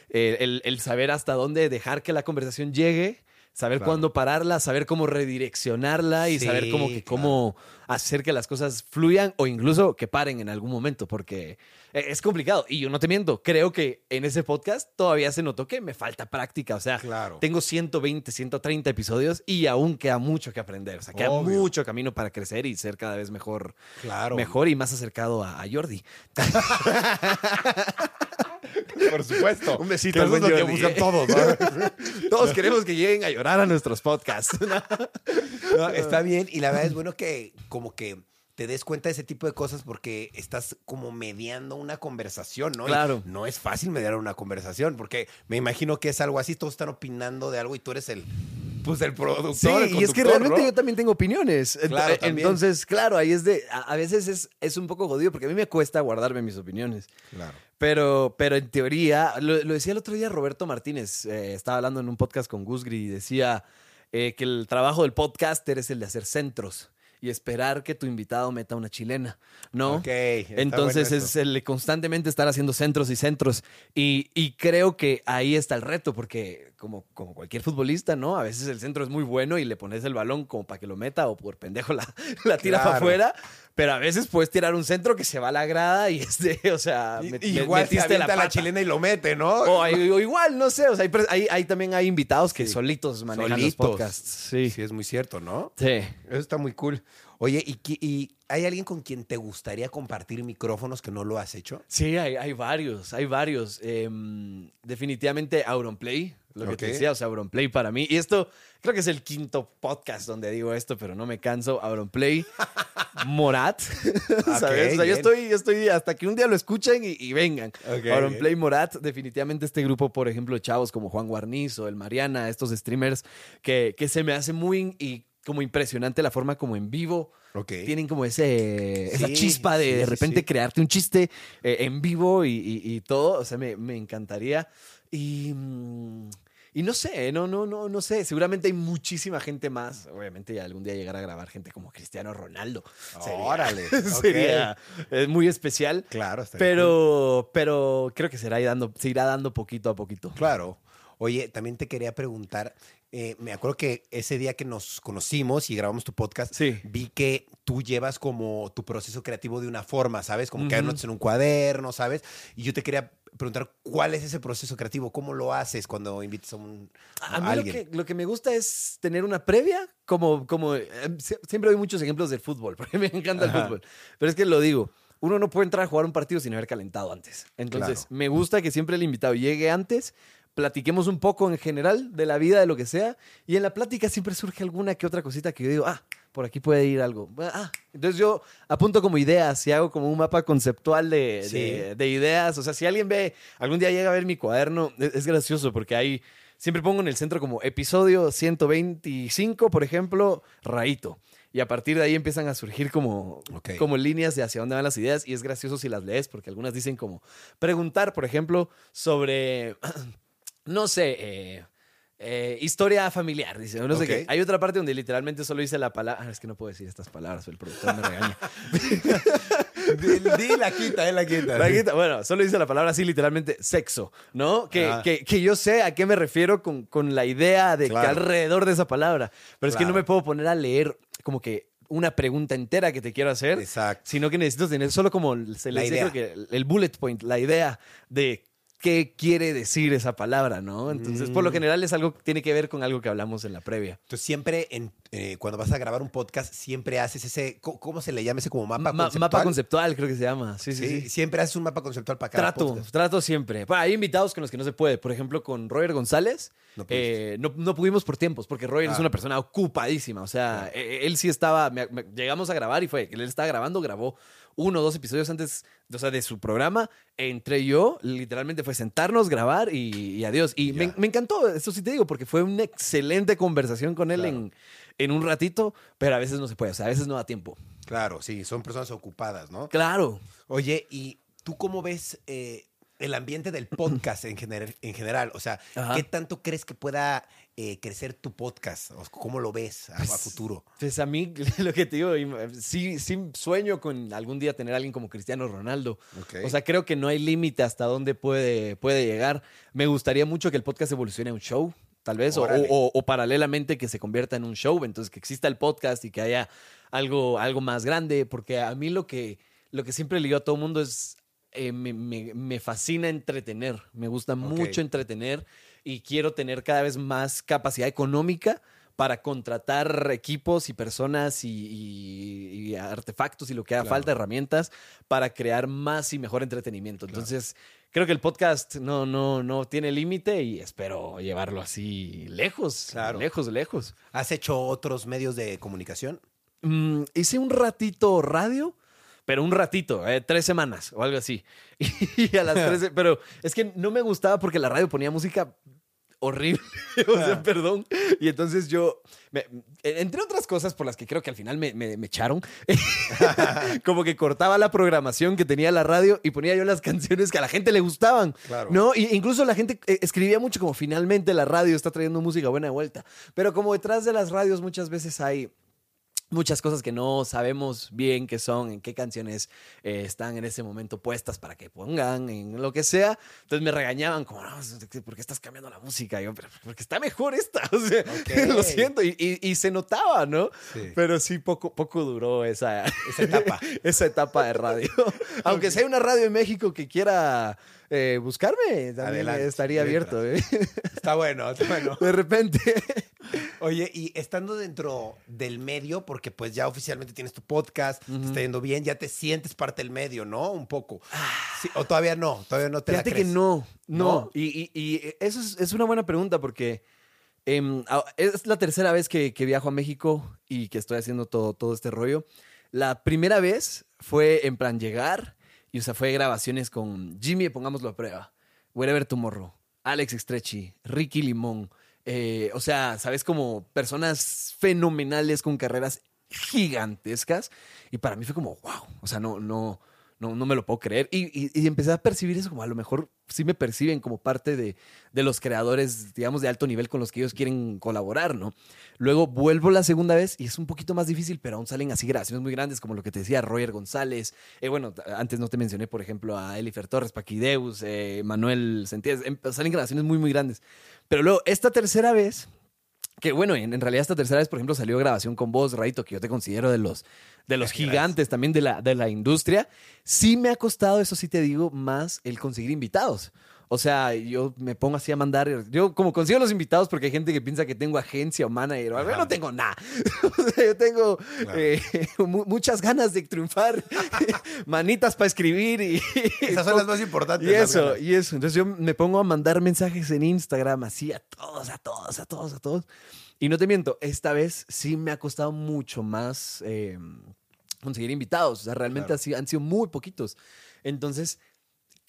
el- el- el saber hasta dónde dejar que la conversación llegue. Saber
Claro.
cuándo pararla, saber cómo redireccionarla y
Sí,
saber cómo que
claro.
cómo hacer que las cosas fluyan o incluso que paren en algún momento, porque eh, es complicado. Y yo no te miento, creo que en ese podcast todavía se notó que me falta práctica. O sea,
Claro.
tengo 120, 130 episodios y aún queda mucho que aprender. O sea, queda
Obvio.
mucho camino para crecer y ser cada vez mejor,
Claro.
mejor y más acercado a, a Jordi.
Por supuesto.
Un besito
Que eso es lo que buscan todos, ¿no?
Todos queremos que lleguen a llorar a nuestros podcasts.
No, está bien. Y la verdad es bueno que como que te des cuenta de ese tipo de cosas porque estás como mediando una conversación, ¿no? Y
Claro.
no es fácil mediar una conversación porque me imagino que es algo así, todos están opinando de algo y tú eres el, pues el productor.
Sí,
el
y es que realmente
¿no?
yo también tengo opiniones.
Claro, también.
Entonces, claro, ahí es de. A, a veces es, es un poco jodido porque a mí me cuesta guardarme mis opiniones.
Claro.
Pero, pero en teoría, lo, lo decía el otro día Roberto Martínez, eh, estaba hablando en un podcast con Gusgri y decía eh, que el trabajo del podcaster es el de hacer centros y esperar que tu invitado meta una chilena, ¿no?
Ok,
Entonces
bueno
es el constantemente estar haciendo centros y centros. Y, y creo que ahí está el reto, porque como, como cualquier futbolista, ¿no? A veces el centro es muy bueno y le pones el balón como para que lo meta o por pendejo la, la tira para afuera. Pero a veces puedes tirar un centro que se va a la grada y es de, o sea,
Y-
met-
igual
metiste
la,
pata.
chilena y lo mete, ¿no?
O, hay- o igual, no sé, o sea, hay, hay- hay también hay invitados que
Sí.
solitos manejan
Solitos.
los podcasts. Sí.
Sí, es muy cierto, ¿no?
Sí.
Eso está muy cool. Oye, ¿y, y hay alguien con quien te gustaría compartir micrófonos que no lo has hecho?
Sí, hay, hay varios, hay varios. Em, definitivamente Auronplay, lo que te decía, o sea, Auronplay para mí. Y esto, creo que es el quinto podcast donde digo esto, pero no me canso. Auronplay, Morat, ¿sabes? o sea, yo estoy, yo estoy hasta que un día lo escuchen y, y vengan.
Ok,
Auronplay, Morat, definitivamente este grupo, por ejemplo, chavos como Juan Guarniz o el Mariana, estos streamers que, que se me hace muy y como impresionante la forma como en vivo tienen como ese, esa chispa de
sí,
de repente
sí.
crearte un chiste eh, en vivo y, y- y todo. O sea, me, me encantaría. Y, mm, y no sé, no, no, no, no sé. Seguramente hay muchísima gente más. Obviamente algún día llegar a grabar gente como Cristiano Ronaldo. Sería-
Órale.
sería muy especial.
Claro, estaría cool.
Pero, pero creo que será dando, se irá dando poquito a poquito.
Claro. Oye, también te quería preguntar, eh, me acuerdo que ese día que nos conocimos y grabamos tu podcast,
Sí.
vi que tú llevas como tu proceso creativo de una forma, ¿sabes? Como que
Ujú.
anotas en un cuaderno, ¿sabes? Y yo te quería preguntar cuál es ese proceso creativo, cómo lo haces cuando invitas a, un,
A
a
mí lo
alguien.
que, lo que me gusta es tener una previa, como, como eh, sie- siempre doy muchos ejemplos del fútbol, porque me encanta el
Ajá.
fútbol. Pero es que lo digo, uno no puede entrar a jugar un partido sin haber calentado antes. Entonces,
Claro.
me gusta que siempre el invitado llegue antes, platiquemos un poco en general de la vida, de lo que sea, y en la plática siempre surge alguna que otra cosita que yo digo, ah, por aquí puede ir algo. Ah, entonces yo apunto como ideas y hago como un mapa conceptual de,
Sí.
de- de ideas. O sea, si alguien ve, algún día llega a ver mi cuaderno, es, es gracioso porque hay, siempre pongo en el centro como episodio 125, por ejemplo, Raito. Y a partir de ahí empiezan a surgir como, como líneas de hacia dónde van las ideas. Y es gracioso si las lees, porque algunas dicen como preguntar, por ejemplo, sobre, no sé, eh, eh, historia familiar. Dice, no sé
Ok.
qué. Hay otra parte donde literalmente solo dice la palabra. ah, es que no puedo decir estas palabras, el productor me regaña.
Di, la quita, eh, la quita.
La quita- bueno, solo dice la palabra así, literalmente, sexo, ¿no? Que,
Ah.
que, que yo sé a qué me refiero con, con la idea de que
Claro.
alrededor de esa palabra. Pero es que no
Claro.
me puedo poner a leer como que una pregunta entera que te quiero hacer,
Exacto.
sino que necesito tener solo como se
La idea.
creo que el bullet point, la idea de qué quiere decir esa palabra, ¿no? Entonces, por lo
Mm.
general es algo que tiene que ver con algo que hablamos en la previa.
Entonces siempre, en, eh, cuando vas a grabar un podcast, siempre haces ese, ¿cómo se le llama ese como mapa
Ma-
conceptual?
mapa conceptual, creo que se llama. Sí, sí,
Sí,
sí.
siempre haces un mapa conceptual para cada
Trato,
podcast.
trato siempre. Bueno, hay invitados con los que no se puede. Por ejemplo, con Roger González.
No
eh, no, no pudimos por tiempos, porque Roger es
Ah.
una persona ocupadísima. O sea, eh, él sí estaba. me- me- llegamos a grabar y fue. Él estaba grabando, grabó uno o dos episodios antes o sea, de su programa. Entré yo, literalmente fue sentarnos, grabar y, y adiós. Y me, encantó, eso sí te digo, porque fue una excelente conversación con él
Claro.
en, en un ratito, pero a veces no se puede. O sea, a veces no da tiempo.
Claro, sí, son personas ocupadas, ¿no?
Claro.
Oye, ¿y tú cómo ves eh, el ambiente del podcast en, gener- en general? O sea,
Ajá.
¿qué tanto crees que pueda eh, crecer tu podcast? O ¿Cómo lo ves a, a
Pues,
futuro?
Pues a mí, lo que te digo, eh, sí, sí sueño con algún día tener a alguien como Cristiano Ronaldo.
Ok.
O sea, creo que no hay límite hasta dónde puede, puede llegar. Me gustaría mucho que el podcast evolucione a un show, tal vez, o, o- o paralelamente que se convierta en un show. Entonces, que exista el podcast y que haya algo, algo más grande, porque a mí lo que, lo que siempre le digo a todo el mundo es, eh, me, me- me fascina entretener, me gusta mucho entretener y quiero tener cada vez más capacidad económica para contratar equipos y personas y, y- y artefactos y lo que haga
Claro.
falta, herramientas, para crear más y mejor entretenimiento. Entonces, creo que el podcast no, no, no tiene límite y espero llevarlo así lejos,
Claro.
lejos, lejos.
¿Has hecho otros medios de comunicación?
Mm, hice un ratito radio, pero un ratito, eh, tres semanas o algo así. Y a las tres, pero es que no me gustaba porque la radio ponía música horrible, o sea, perdón. Y entonces yo, me- entre otras cosas por las que creo que al final me, me- me echaron, como que cortaba la programación que tenía la radio y ponía yo las canciones que a la gente le gustaban.
Claro.
No, y incluso la gente eh, escribía mucho como finalmente la radio está trayendo música buena de vuelta. Pero como detrás de las radios muchas veces hay muchas cosas que no sabemos bien qué son, en qué canciones eh, están en ese momento puestas para que pongan, en lo que sea. Entonces me regañaban como, no, ¿por qué estás cambiando la música? Y yo, porque está mejor esta. O sea,
Ok.
lo siento. Y, y- y se notaba, ¿no?
Sí.
Pero sí, poco, poco duró esa,
Esa etapa.
esa etapa de radio. Aunque sea una radio en México que quiera eh, buscarme, también
Adelante,
estaría abierto. ¿eh?
Está bueno, está bueno.
De repente.
Oye, y estando dentro del medio, porque pues ya oficialmente tienes tu podcast, te está yendo bien, ya te sientes parte del medio, ¿no? Un poco. Sí, o todavía no, todavía no te la
Fíjate que no, no.
¿No?
Y, y- y eso es, es una buena pregunta porque em, es la tercera vez que, que viajo a México y que estoy haciendo todo, todo este rollo. La primera vez fue en plan llegar y o sea, fue grabaciones con Jimmy, pongámoslo a prueba, Wherever Tomorrow, Alex Estrechi, Ricky Limón. eh, o sea, sabes, como personas fenomenales con carreras gigantescas. Y para mí fue como, wow. O sea, no, no, no, no me lo puedo creer. Y, y- y empecé a percibir eso como a lo mejor sí me perciben como parte de, de los creadores, digamos, de alto nivel con los que ellos quieren colaborar, ¿no? Luego vuelvo la segunda vez y es un poquito más difícil, pero aún salen así grabaciones muy grandes, como lo que te decía Roger González. Eh, bueno, antes no te mencioné, por ejemplo, a Elifer Torres, Paquideus, eh, Manuel Sentías. Em- Salen grabaciones muy, muy grandes. Pero luego, esta tercera vez Que bueno, en, en realidad esta tercera vez, por ejemplo, salió grabación con vos, Raito, que yo te considero de los, de los gigantes también de la, de la industria. Sí me ha costado, eso sí te digo, más el conseguir invitados. O sea, yo me pongo así a mandar. Yo, como consigo los invitados, porque hay gente que piensa que tengo agencia o manager algo. Yo
Ajá.
no tengo nada. O sea, yo tengo
Claro.
eh, mu- muchas ganas de triunfar, manitas para escribir y.
Esas son las más importantes.
Y eso, y eso. Entonces yo me pongo a mandar mensajes en Instagram así a todos, a todos, a todos, a todos. Y no te miento, esta vez sí me ha costado mucho más eh, conseguir invitados. O sea, realmente
Claro.
sido- han sido muy poquitos. Entonces,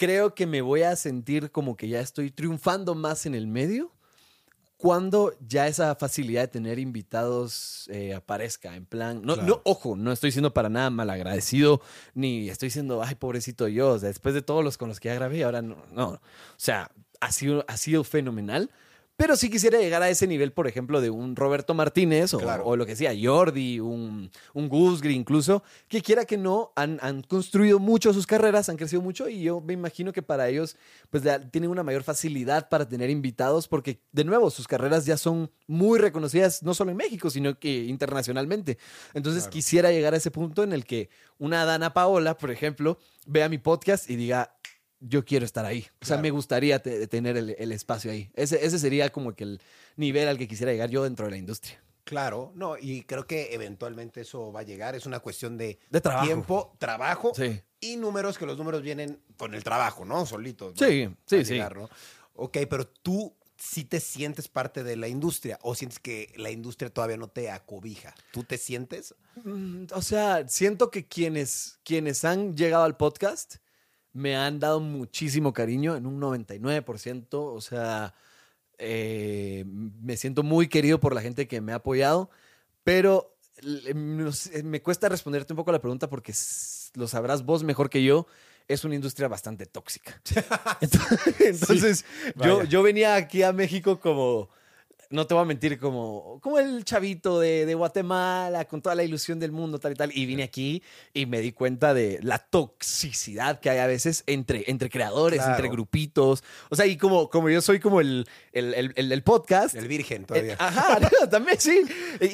creo que me voy a sentir como que ya estoy triunfando más en el medio cuando ya esa facilidad de tener invitados eh, aparezca. En plan, no,
Claro.
no, ojo, no estoy siendo para nada malagradecido, ni estoy diciendo, ay, pobrecito yo. O sea, después de todos los con los que ya grabé, ahora no. no. O sea, ha sido, ha sido fenomenal. Pero sí quisiera llegar a ese nivel, por ejemplo, de un Roberto Martínez o,
Claro.
o lo que sea, Jordi, un, un Gusgri incluso, que quiera que no, han, han construido mucho sus carreras, han crecido mucho y yo me imagino que para ellos pues tienen una mayor facilidad para tener invitados porque, de nuevo, sus carreras ya son muy reconocidas, no solo en México, sino que internacionalmente. Entonces
Claro.
quisiera llegar a ese punto en el que una Dana Paola, por ejemplo, vea mi podcast y diga, yo quiero estar ahí. O sea,
Claro.
me gustaría te- tener el, el espacio ahí. Ese, ese sería como que el nivel al que quisiera llegar yo dentro de la industria.
Claro, no, y creo que eventualmente eso va a llegar. Es una cuestión de,
De trabajo.
tiempo, trabajo
Sí.
y números, que los números vienen con el trabajo, ¿no? Solitos.
Sí, sí,
a
sí.
¿no? Ok, pero tú sí te sientes parte de la industria o sientes que la industria todavía no te acobija. ¿Tú te sientes?
Mm, O sea, siento que quienes, quienes han llegado al podcast me han dado muchísimo cariño en un 99%. O sea, eh, me siento muy querido por la gente que me ha apoyado, pero sé, me cuesta responderte un poco la pregunta porque lo sabrás vos mejor que yo. Es una industria bastante tóxica. Entonces, yo, yo venía aquí a México como, no te voy a mentir, como, como el chavito de, de Guatemala, con toda la ilusión del mundo, tal y tal. Y vine aquí y me di cuenta de la toxicidad que hay a veces entre, entre creadores,
Claro.
entre grupitos. O sea, y como, como yo soy como el, el, el- podcast.
El virgen
eh,
todavía.
ajá, no, también sí.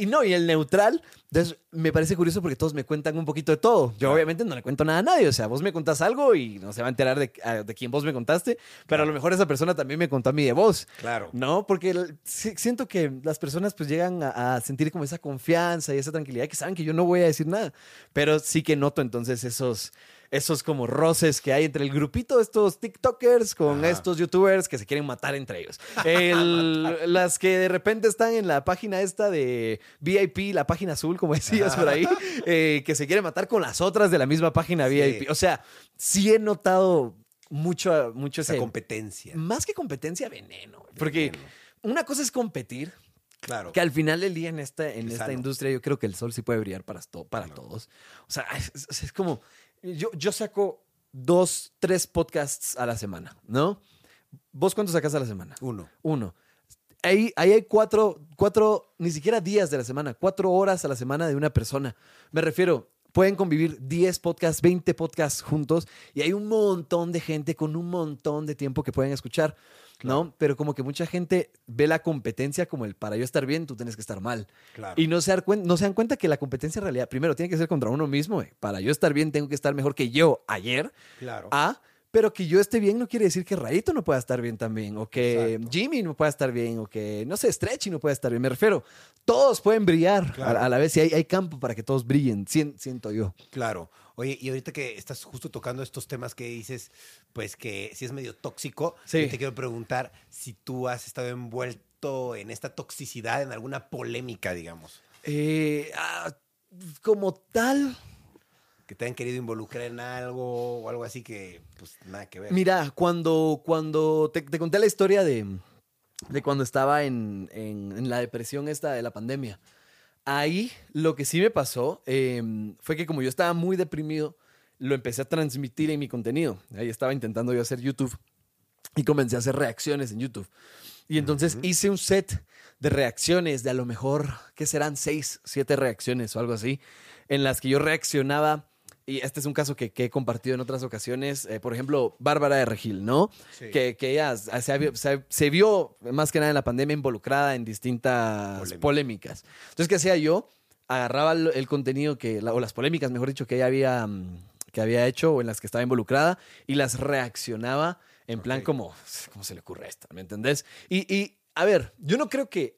Y no, y el neutral. Entonces, me parece curioso porque todos me cuentan un poquito de todo. Yo, obviamente, no le cuento nada a nadie. O sea, vos me contás algo y no se va a enterar de, a- de quién vos me contaste, pero a lo mejor esa persona también me contó a mí de vos.
Claro.
No, porque el- siento que las personas pues llegan a, a sentir como esa confianza y esa tranquilidad que saben que yo no voy a decir nada, pero sí que noto entonces esos esos como roces que hay entre el grupito de estos TikTokers con
Ajá.
estos YouTubers que se quieren matar entre ellos. El- las que de repente están en la página esta de VIP, la página azul, como decías por ahí, eh, que se quieren matar con las otras de la misma página
Sí.
VIP. O sea, sí he notado mucho, mucho
Esa competencia.
Más que competencia, veneno. Porque
Veneno.
una cosa es competir,
Claro.
que al final del día en esta, en
Es
esta
sano.
industria yo creo que el sol sí puede brillar para, to- para todos. O sea, es como, yo, yo saco dos, tres podcasts a la semana, ¿no? ¿Vos cuántos sacas a la semana?
Uno.
Uno. Ahí, ahí hay cuatro, cuatro, ni siquiera días de la semana, cuatro horas a la semana de una persona. Me refiero, pueden convivir 10 podcasts, 20 podcasts juntos y hay un montón de gente con un montón de tiempo que pueden escuchar, ¿no? Pero como que mucha gente ve la competencia como el para yo estar bien, tú tienes que estar mal.
Claro.
Y no se, dan no se dan cuenta que la competencia en realidad, primero, tiene que ser contra uno mismo. eh. Para yo estar bien, tengo que estar mejor que yo ayer.
Claro.
A, pero que yo esté bien no quiere decir que Rayito no pueda estar bien también, o que
Exacto.
Jimmy no pueda estar bien, o que, no sé, Stretchy no pueda estar bien. Me refiero, todos pueden brillar
Claro.
a, a la vez y hay, hay campo para que todos brillen, sien- siento yo.
Claro. Oye, y ahorita que estás justo tocando estos temas que dices, pues que si es medio tóxico,
Sí.
yo te quiero preguntar si tú has estado envuelto en esta toxicidad, en alguna polémica, digamos,
Eh, ah, como tal,
que te han querido involucrar en algo o algo así que, pues nada que ver.
Mira, cuando, cuando te, te conté la historia de, de cuando estaba en, en- en la depresión esta de la pandemia, ahí lo que sí me pasó eh, fue que como yo estaba muy deprimido, lo empecé a transmitir en mi contenido. Ahí estaba intentando yo hacer YouTube y comencé a hacer reacciones en YouTube. Y entonces hice un set de reacciones de a lo mejor, ¿qué serán? Seis, siete reacciones o algo así, en las que yo reaccionaba y este es un caso que, que he compartido en otras ocasiones, eh, por ejemplo, Bárbara de Regil, ¿no?
Sí.
Que, que ella se, se- se vio más que nada en la pandemia involucrada en distintas
Polémicas.
polémicas. Entonces, ¿qué hacía yo? Agarraba el, el contenido que, la- o las polémicas, mejor dicho, que ella había, mm, que había hecho o en las que estaba involucrada y las reaccionaba en plan como, ¿cómo se le ocurre a esta? ¿Me entendés? Y, y, a ver, yo no creo que,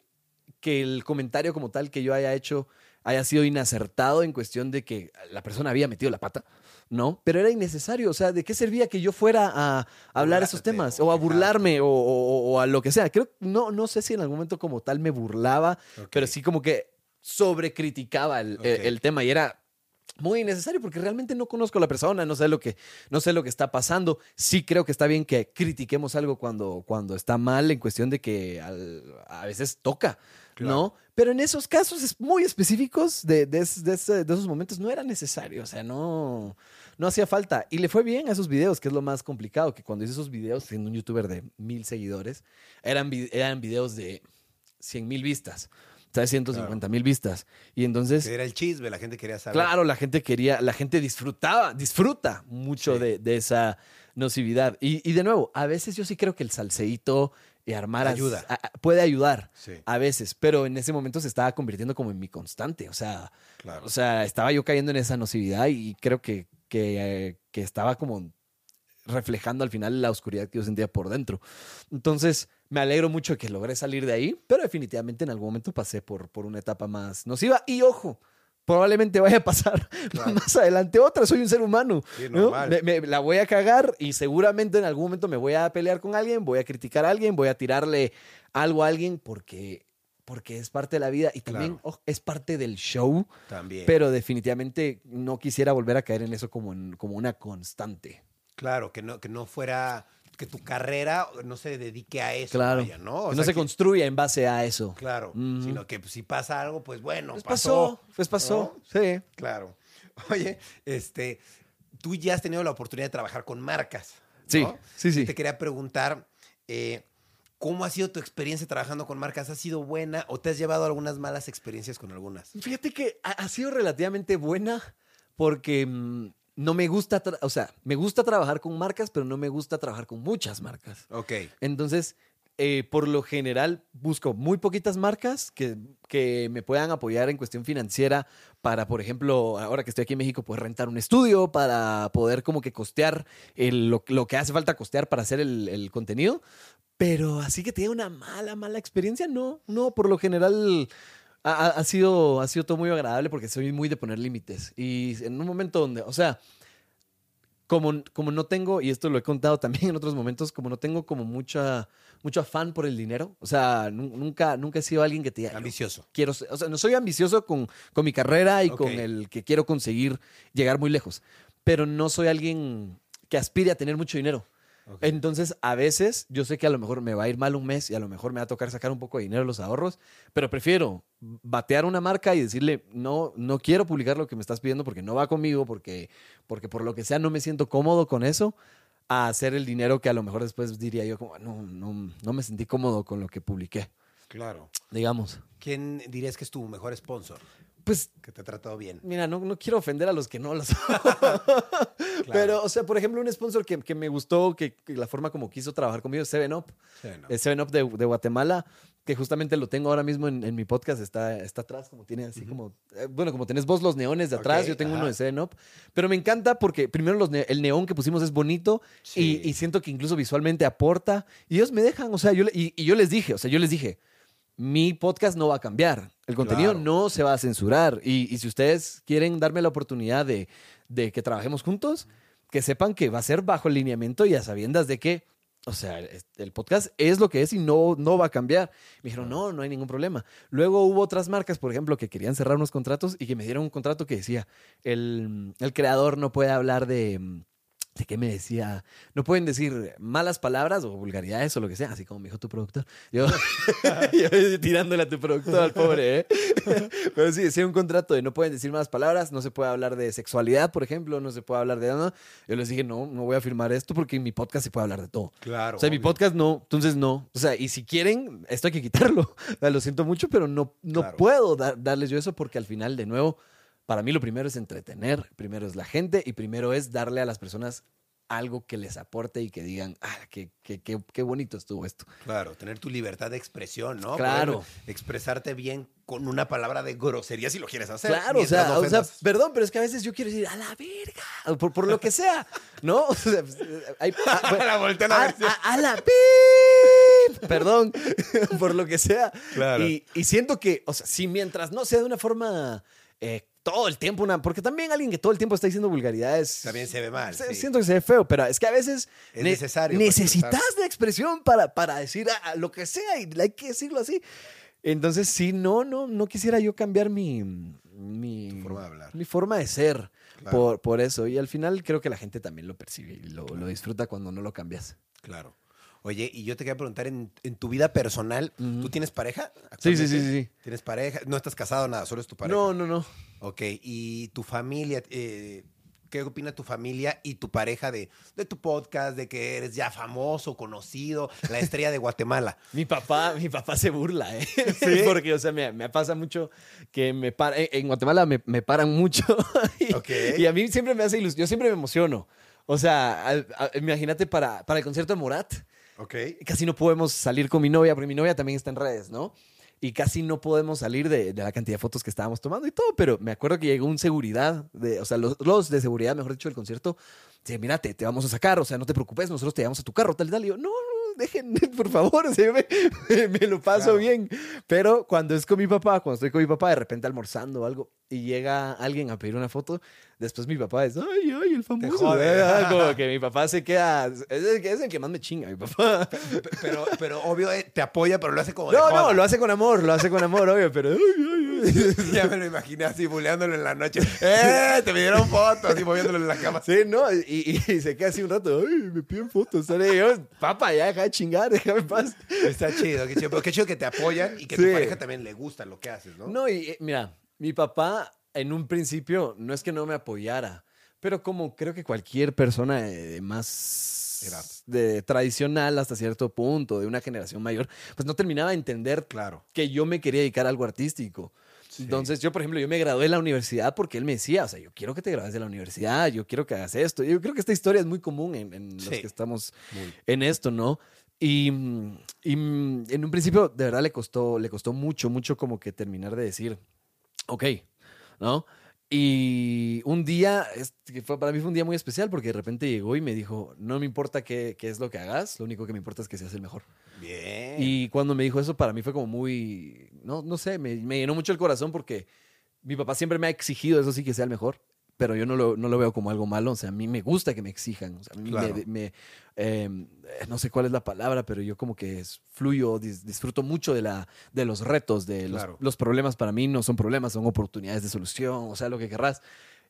que el comentario como tal que yo haya hecho haya sido inacertado en cuestión de que la persona había metido la pata, ¿no? Pero era innecesario, o sea, ¿de qué servía que yo fuera a hablar esos temas
o
a burlarme o, o- o a lo que sea? Creo, no, no sé si en algún momento como tal me burlaba, pero sí como que sobrecriticaba el, el- tema y era muy innecesario porque realmente no conozco a la persona, no sé lo que, no sé lo que está pasando. Sí creo que está bien que critiquemos algo cuando, cuando está mal en cuestión de que al- a veces toca,
Claro.
¿no? Pero en esos casos muy específicos de, de, esos momentos no era necesario, o sea, no, no hacía falta. Y le fue bien a esos videos, que es lo más complicado, que cuando hice esos videos, siendo un youtuber de mil seguidores, eran, eran videos de 100 mil vistas, ¿sabes? 150 mil vistas. Y entonces...
Que era el chisme, la gente quería saber.
Claro, la gente quería, la gente disfrutaba, disfruta mucho
Sí.
de, de esa nocividad. Y, y de nuevo, a veces yo sí creo que el salseíto y armar
Ayuda.
a- a- puede ayudar
Sí,
a veces, pero en ese momento se estaba convirtiendo como en mi constante. O sea,
claro.
o sea, estaba yo cayendo en esa nocividad y creo que, que, eh, que estaba como reflejando al final la oscuridad que yo sentía por dentro. Entonces, me alegro mucho que logré salir de ahí, pero definitivamente en algún momento pasé por, por una etapa más nociva. Y ojo, probablemente vaya a pasar
Claro.
más adelante otra, soy un ser humano.
Sí,
¿no? Me- me- la voy a cagar y seguramente en algún momento me voy a pelear con alguien, voy a criticar a alguien, voy a tirarle algo a alguien porque, porque es parte de la vida y también
Claro.
es parte del show.
También.
Pero definitivamente no quisiera volver a caer en eso como, en- como una constante.
Claro, que no, que no fuera, que tu carrera no se dedique a eso.
Claro.
vaya, ¿no? O
que
sea,
no se
que-
construya en base a eso.
Claro, sino que pues, si pasa algo, pues bueno,
Pues
pasó.
pasó, pues pasó. Sí.
Claro. Oye, este, tú ya has tenido la oportunidad de trabajar con marcas.
Sí,
¿no?
sí, sí.
Te quería preguntar, eh, ¿cómo ha sido tu experiencia trabajando con marcas? ¿Ha sido buena o te has llevado algunas malas experiencias con algunas?
Fíjate que ha, ha sido relativamente buena porque mm, no me gusta, o sea, me gusta trabajar con marcas, pero no me gusta trabajar con muchas marcas.
Ok.
Entonces, eh, por lo general, busco muy poquitas marcas que, que me puedan apoyar en cuestión financiera para, por ejemplo, ahora que estoy aquí en México, pues rentar un estudio para poder como que costear el- lo, lo que hace falta costear para hacer el, el contenido. Pero así que tenga una mala, mala experiencia, no, no, por lo general ha, ha- sido, ha sido todo muy agradable porque soy muy de poner límites. Y en un momento donde, o sea, como, como no tengo, y esto lo he contado también en otros momentos, como no tengo como mucha, mucho afán por el dinero, o sea, nu- nunca, nunca he sido alguien que te diga, "Yo
Ambicioso.
quiero, ser-". o sea, no soy ambicioso con, con mi carrera y
Ok.
con el que quiero conseguir llegar muy lejos, pero no soy alguien que aspire a tener mucho dinero.
Ok.
Entonces, a veces yo sé que a lo mejor me va a ir mal un mes y a lo mejor me va a tocar sacar un poco de dinero de los ahorros, pero prefiero batear una marca y decirle, no, no quiero publicar lo que me estás pidiendo porque no va conmigo, porque, porque por lo que sea no me siento cómodo con eso, a hacer el dinero que a lo mejor después diría yo como, no, no, no me sentí cómodo con lo que publiqué,
Claro.
digamos.
¿Quién dirías que es tu mejor sponsor?
Pues
Que te ha tratado bien.
Mira, no, no quiero ofender a los que no lo son. Pero, o sea, por ejemplo, un sponsor que, que me gustó, que, que la forma como quiso trabajar conmigo es Seven Up.
¿no?
El Seven Up de, de Guatemala, que justamente lo tengo ahora mismo en, en mi podcast, está, está atrás, como tiene así como. eh, bueno, como tenés vos los neones de atrás, yo tengo
ajá.
uno de Seven Up. Pero me encanta porque primero los ne- el neón que pusimos es bonito
Sí.
y, y siento que incluso visualmente aporta. Y ellos me dejan, o sea, yo, y, y yo les dije, o sea, yo les dije. Mi podcast no va a cambiar. El contenido
Claro.
no se va a censurar. Y, y si ustedes quieren darme la oportunidad de, de que trabajemos juntos, que sepan que va a ser bajo el lineamiento y a sabiendas de que, o sea, el podcast es lo que es y no, no va a cambiar. Me dijeron, no, no hay ningún problema. Luego hubo otras marcas, por ejemplo, que querían cerrar unos contratos y que me dieron un contrato que decía, el, el creador no puede hablar de... ¿De qué me decía? No pueden decir malas palabras o vulgaridades o lo que sea, así como me dijo tu productor. Yo, yo tirándole a tu productor al pobre, ¿eh? Pero sí, decía un contrato de no pueden decir malas palabras, no se puede hablar de sexualidad, por ejemplo, no se puede hablar de nada. Yo les dije, no, no voy a firmar esto porque en mi podcast se puede hablar de todo.
Claro.
O sea, mi
obvio.
podcast no, entonces no. O sea, y si quieren, esto hay que quitarlo. O sea, lo siento mucho, pero no, no
Claro.
puedo dar- darles yo eso porque al final, de nuevo, para mí lo primero es entretener, primero es la gente y primero es darle a las personas algo que les aporte y que digan, ah, qué, qué, qué, qué bonito estuvo esto.
Claro, tener tu libertad de expresión, ¿no?
Claro.
Poder expresarte bien con una palabra de grosería si lo quieres hacer.
Claro, o sea,
no
o sea, perdón, pero es que a veces yo quiero decir, a la verga, por, por lo que sea, ¿no? O sea, hay- ah, bueno,
a si-
a- a la pip, perdón, por lo que sea.
Claro.
Y, y siento que, o sea, si mientras no sea de una forma eh, todo el tiempo, una, porque también alguien que todo el tiempo está diciendo vulgaridades.
También se ve mal.
se-
sí.
Siento que se ve feo, pero es que a veces
Es necesario
necesitas de expresión para, para decir lo que sea y hay que decirlo así. Entonces, sí, no, no, no quisiera yo cambiar mi, mi,
Tu forma de hablar.
mi forma de ser
Claro.
por, por eso. Y al final creo que la gente también lo percibe y lo, lo disfruta cuando no lo cambias.
Claro. Oye, y yo te quería preguntar, en, en tu vida personal. ¿tú tienes pareja?
Sí, sí, sí, sí.
¿Tienes pareja? No estás casado, nada, solo es tu pareja.
No, no, no.
Ok, y tu familia, eh, ¿qué opina tu familia y tu pareja de, de tu podcast, de que eres ya famoso, conocido, la estrella de Guatemala?
Mi papá, mi papá se burla, ¿eh?
¿Sí?
Porque, o sea, me, me pasa mucho que me para, en- en Guatemala me, me paran mucho. y, y a mí siempre me hace ilusión. Yo siempre me emociono. O sea, imagínate para, para el concierto de Morat,
Ok.
casi no podemos salir con mi novia, porque mi novia también está en redes, ¿no? Y casi no podemos salir de, de la cantidad de fotos que estábamos tomando y todo, pero me acuerdo que llegó un seguridad, de, o sea, los, los de seguridad, mejor dicho, del concierto, dice, mírate, te vamos a sacar, o sea, no te preocupes, nosotros te llevamos a tu carro, tal y tal. Y yo, no, no, dejen, por favor, o sea, yo me, me lo paso
Claro.
bien. Pero cuando es con mi papá, cuando estoy con mi papá, de repente almorzando o algo, y llega alguien a pedir una foto, después mi papá es, ay, ay, el famoso.
jode.
Ah, Como que mi papá se queda, es el, que- es el que más me chinga, mi papá.
Pero, pero obvio, eh, te apoya, pero lo hace como de
No,
joda.
no, lo hace con amor, lo hace con amor, obvio, pero. ay, ay, ay.
Ya me lo imaginé así, buleándolo en la noche. ¡Eh! Te pidieron fotos, así moviéndolo en la cama.
Sí, no, y, y- y se queda así un rato, ay, me piden fotos. ¿sale? Yo, papá, ya deja de chingar, déjame en paz.
Está chido, qué chido. Pero qué chido que te apoyan y que
Sí.
tu pareja también le gusta lo que haces, ¿no?
No, y eh, mira, mi papá en un principio no es que no me apoyara, pero como creo que cualquier persona más
Edad.
de tradicional hasta cierto punto, de una generación mayor, pues no terminaba de entender
Claro.
que yo me quería dedicar a algo artístico.
Sí.
Entonces, yo, por ejemplo, yo me gradué de la universidad porque él me decía, o sea, yo quiero que te gradúes de la universidad, yo quiero que hagas esto. Yo creo que esta historia es muy común en, en los
Sí.
que estamos
Muy.
en esto, ¿no? Y, y, mm, en un principio, de verdad, le costó, le costó mucho, mucho como que terminar de decir, ok, ¿no? Y un día, que fue, para mí fue un día muy especial porque de repente llegó y me dijo, no me importa qué, qué es lo que hagas, lo único que me importa es que seas el mejor.
Bien.
Y cuando me dijo eso, para mí fue como muy, no, no sé, me, me llenó mucho el corazón porque mi papá siempre me ha exigido, eso sí, que sea el mejor, pero yo no lo, no lo veo como algo malo, o sea, a mí me gusta que me exijan, o sea, a mí
Claro.
me, me, eh, no sé cuál es la palabra, pero yo como que es- fluyo, dis- disfruto mucho de, la, de los retos, de los,
Claro.
los problemas para mí no son problemas, son oportunidades de solución, o sea, lo que querrás.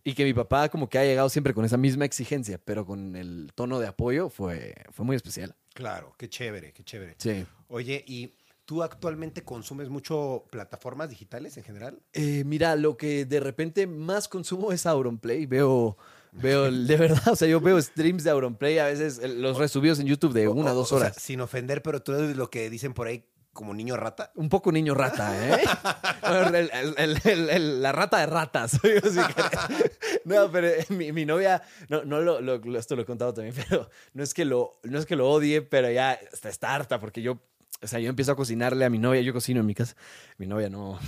Y que mi papá como que ha llegado siempre con esa misma exigencia, pero con el tono de apoyo fue, fue muy especial.
Claro, qué chévere, qué chévere.
Sí.
Oye, ¿y tú actualmente consumes mucho plataformas digitales en general?
Eh, mira, lo que de repente más consumo es Auronplay. Veo, veo, de verdad, o sea, yo veo streams de Auronplay, a veces el- los resubidos en YouTube de una,
O-
dos
o sea,
horas.
sin ofender, pero tú eres lo que dicen por ahí como niño rata.
Un poco niño rata, ¿eh? El- el- el- el- el- la rata de ratas. No, pero eh, mi, mi novia, no, no lo, lo- lo- esto lo he contado también, pero no es que lo, no es que lo odie, pero ya está, está harta porque yo, o sea, yo empiezo a cocinarle a mi novia, yo cocino en mi casa, mi novia no,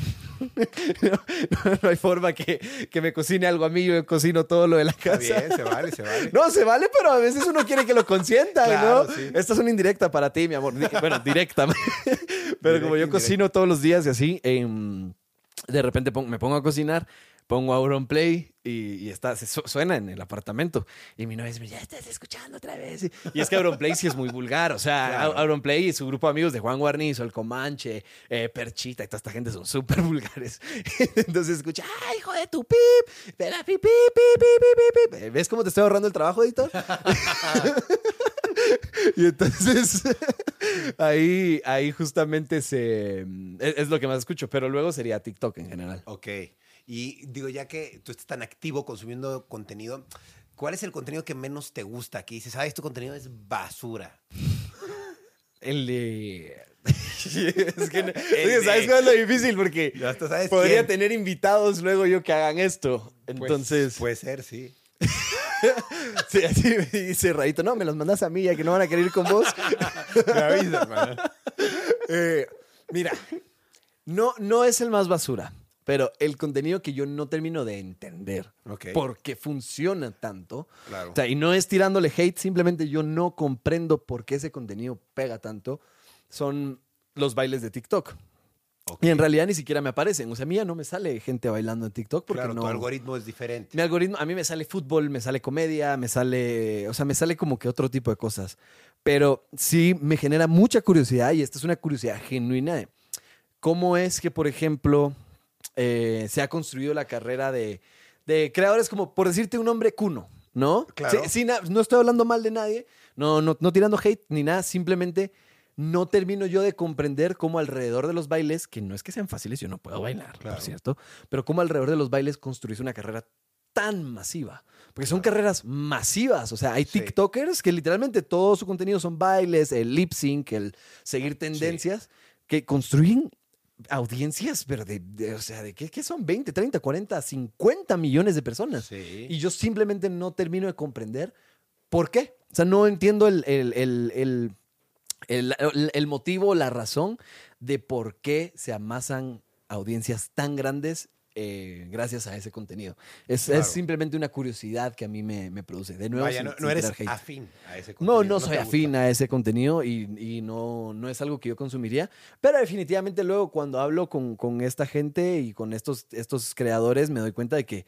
no, no hay forma que, que me cocine algo a mí, yo cocino todo lo de la
Está
casa.
bien, se vale, se vale.
No, se vale, pero a veces uno quiere que lo consientan,
Claro,
¿no?
sí.
Esta es una indirecta para ti, mi amor. Bueno, directa. pero como yo cocino todos los días y así, em, de repente me pongo a cocinar, pongo Auronplay y, y está, se su- suena en el apartamento. Y mi novia dice, ya estás escuchando otra vez. Y es que Auronplay sí es muy vulgar. O sea,
Claro.
Au- Auronplay y su grupo de amigos de Juan Guarnizo, El Comanche, eh, Perchita y toda esta gente son súper vulgares. Entonces escucha, ¡ay, hijo de tu pip! Pip, pip, pip, pip, pip, pip". ¿Ves cómo te estoy ahorrando el trabajo, editor? y entonces ahí, ahí justamente se es, es lo que más escucho, pero luego sería TikTok en general.
Ok. Y digo, ya que tú estás tan activo consumiendo contenido, ¿cuál es el contenido que menos te gusta? Que dices, ah, este contenido es basura.
El de es que, no- ¿sabes cuál es lo difícil? Porque
sabes
podría
quién.
tener invitados luego yo que hagan esto.
Pues,
Entonces,
Puede ser, sí.
sí, así me dice Rayito, no, me los mandas a mí ya que no van a querer ir con vos.
Me avisas, man.
Eh, mira, no, no es el más basura, pero el contenido que yo no termino de entender
Ok.
por qué funciona tanto.
Claro.
O sea, y no es tirándole hate, simplemente yo no comprendo por qué ese contenido pega tanto. Son los bailes de TikTok.
Ok.
Y en realidad ni siquiera me aparecen. O sea, a mí ya no me sale gente bailando en TikTok porque
Claro,
no.
tu algoritmo es diferente.
Mi algoritmo, a mí me sale fútbol, me sale comedia, me sale, o sea, me sale como que otro tipo de cosas. Pero sí me genera mucha curiosidad y esta es una curiosidad genuina de cómo es que, por ejemplo, eh, se ha construido la carrera de, de creadores como, por decirte un nombre, Kuno, ¿no?
Claro.
Sí, no estoy hablando mal de nadie, no, no, no tirando hate ni nada, simplemente no termino yo de comprender cómo alrededor de los bailes, que no es que sean fáciles, yo no puedo bailar,
Claro.
por cierto, pero cómo alrededor de los bailes construís una carrera tan masiva. Porque son carreras masivas. O sea, hay
Sí.
TikTokers que literalmente todo su contenido son bailes, el lip sync, el seguir tendencias, que construyen audiencias, pero de, de- o sea, ¿de qué, qué son? 20, 30, 40, 50 millones de personas.
Sí.
Y yo simplemente no termino de comprender por qué. O sea, no entiendo el, el, el, el, el- el- el motivo, la razón de por qué se amasan audiencias tan grandes eh, gracias a ese contenido. Es,
Claro.
es simplemente una curiosidad que a mí me, me produce. De nuevo,
Vaya,
sin-
no,
sin
no eres
hate.
afín a ese
No,
contenido.
no
te
soy
gusta.
afín a ese contenido y, y no, no es algo que yo consumiría. Pero definitivamente luego cuando hablo con, con esta gente y con estos, estos creadores me doy cuenta de que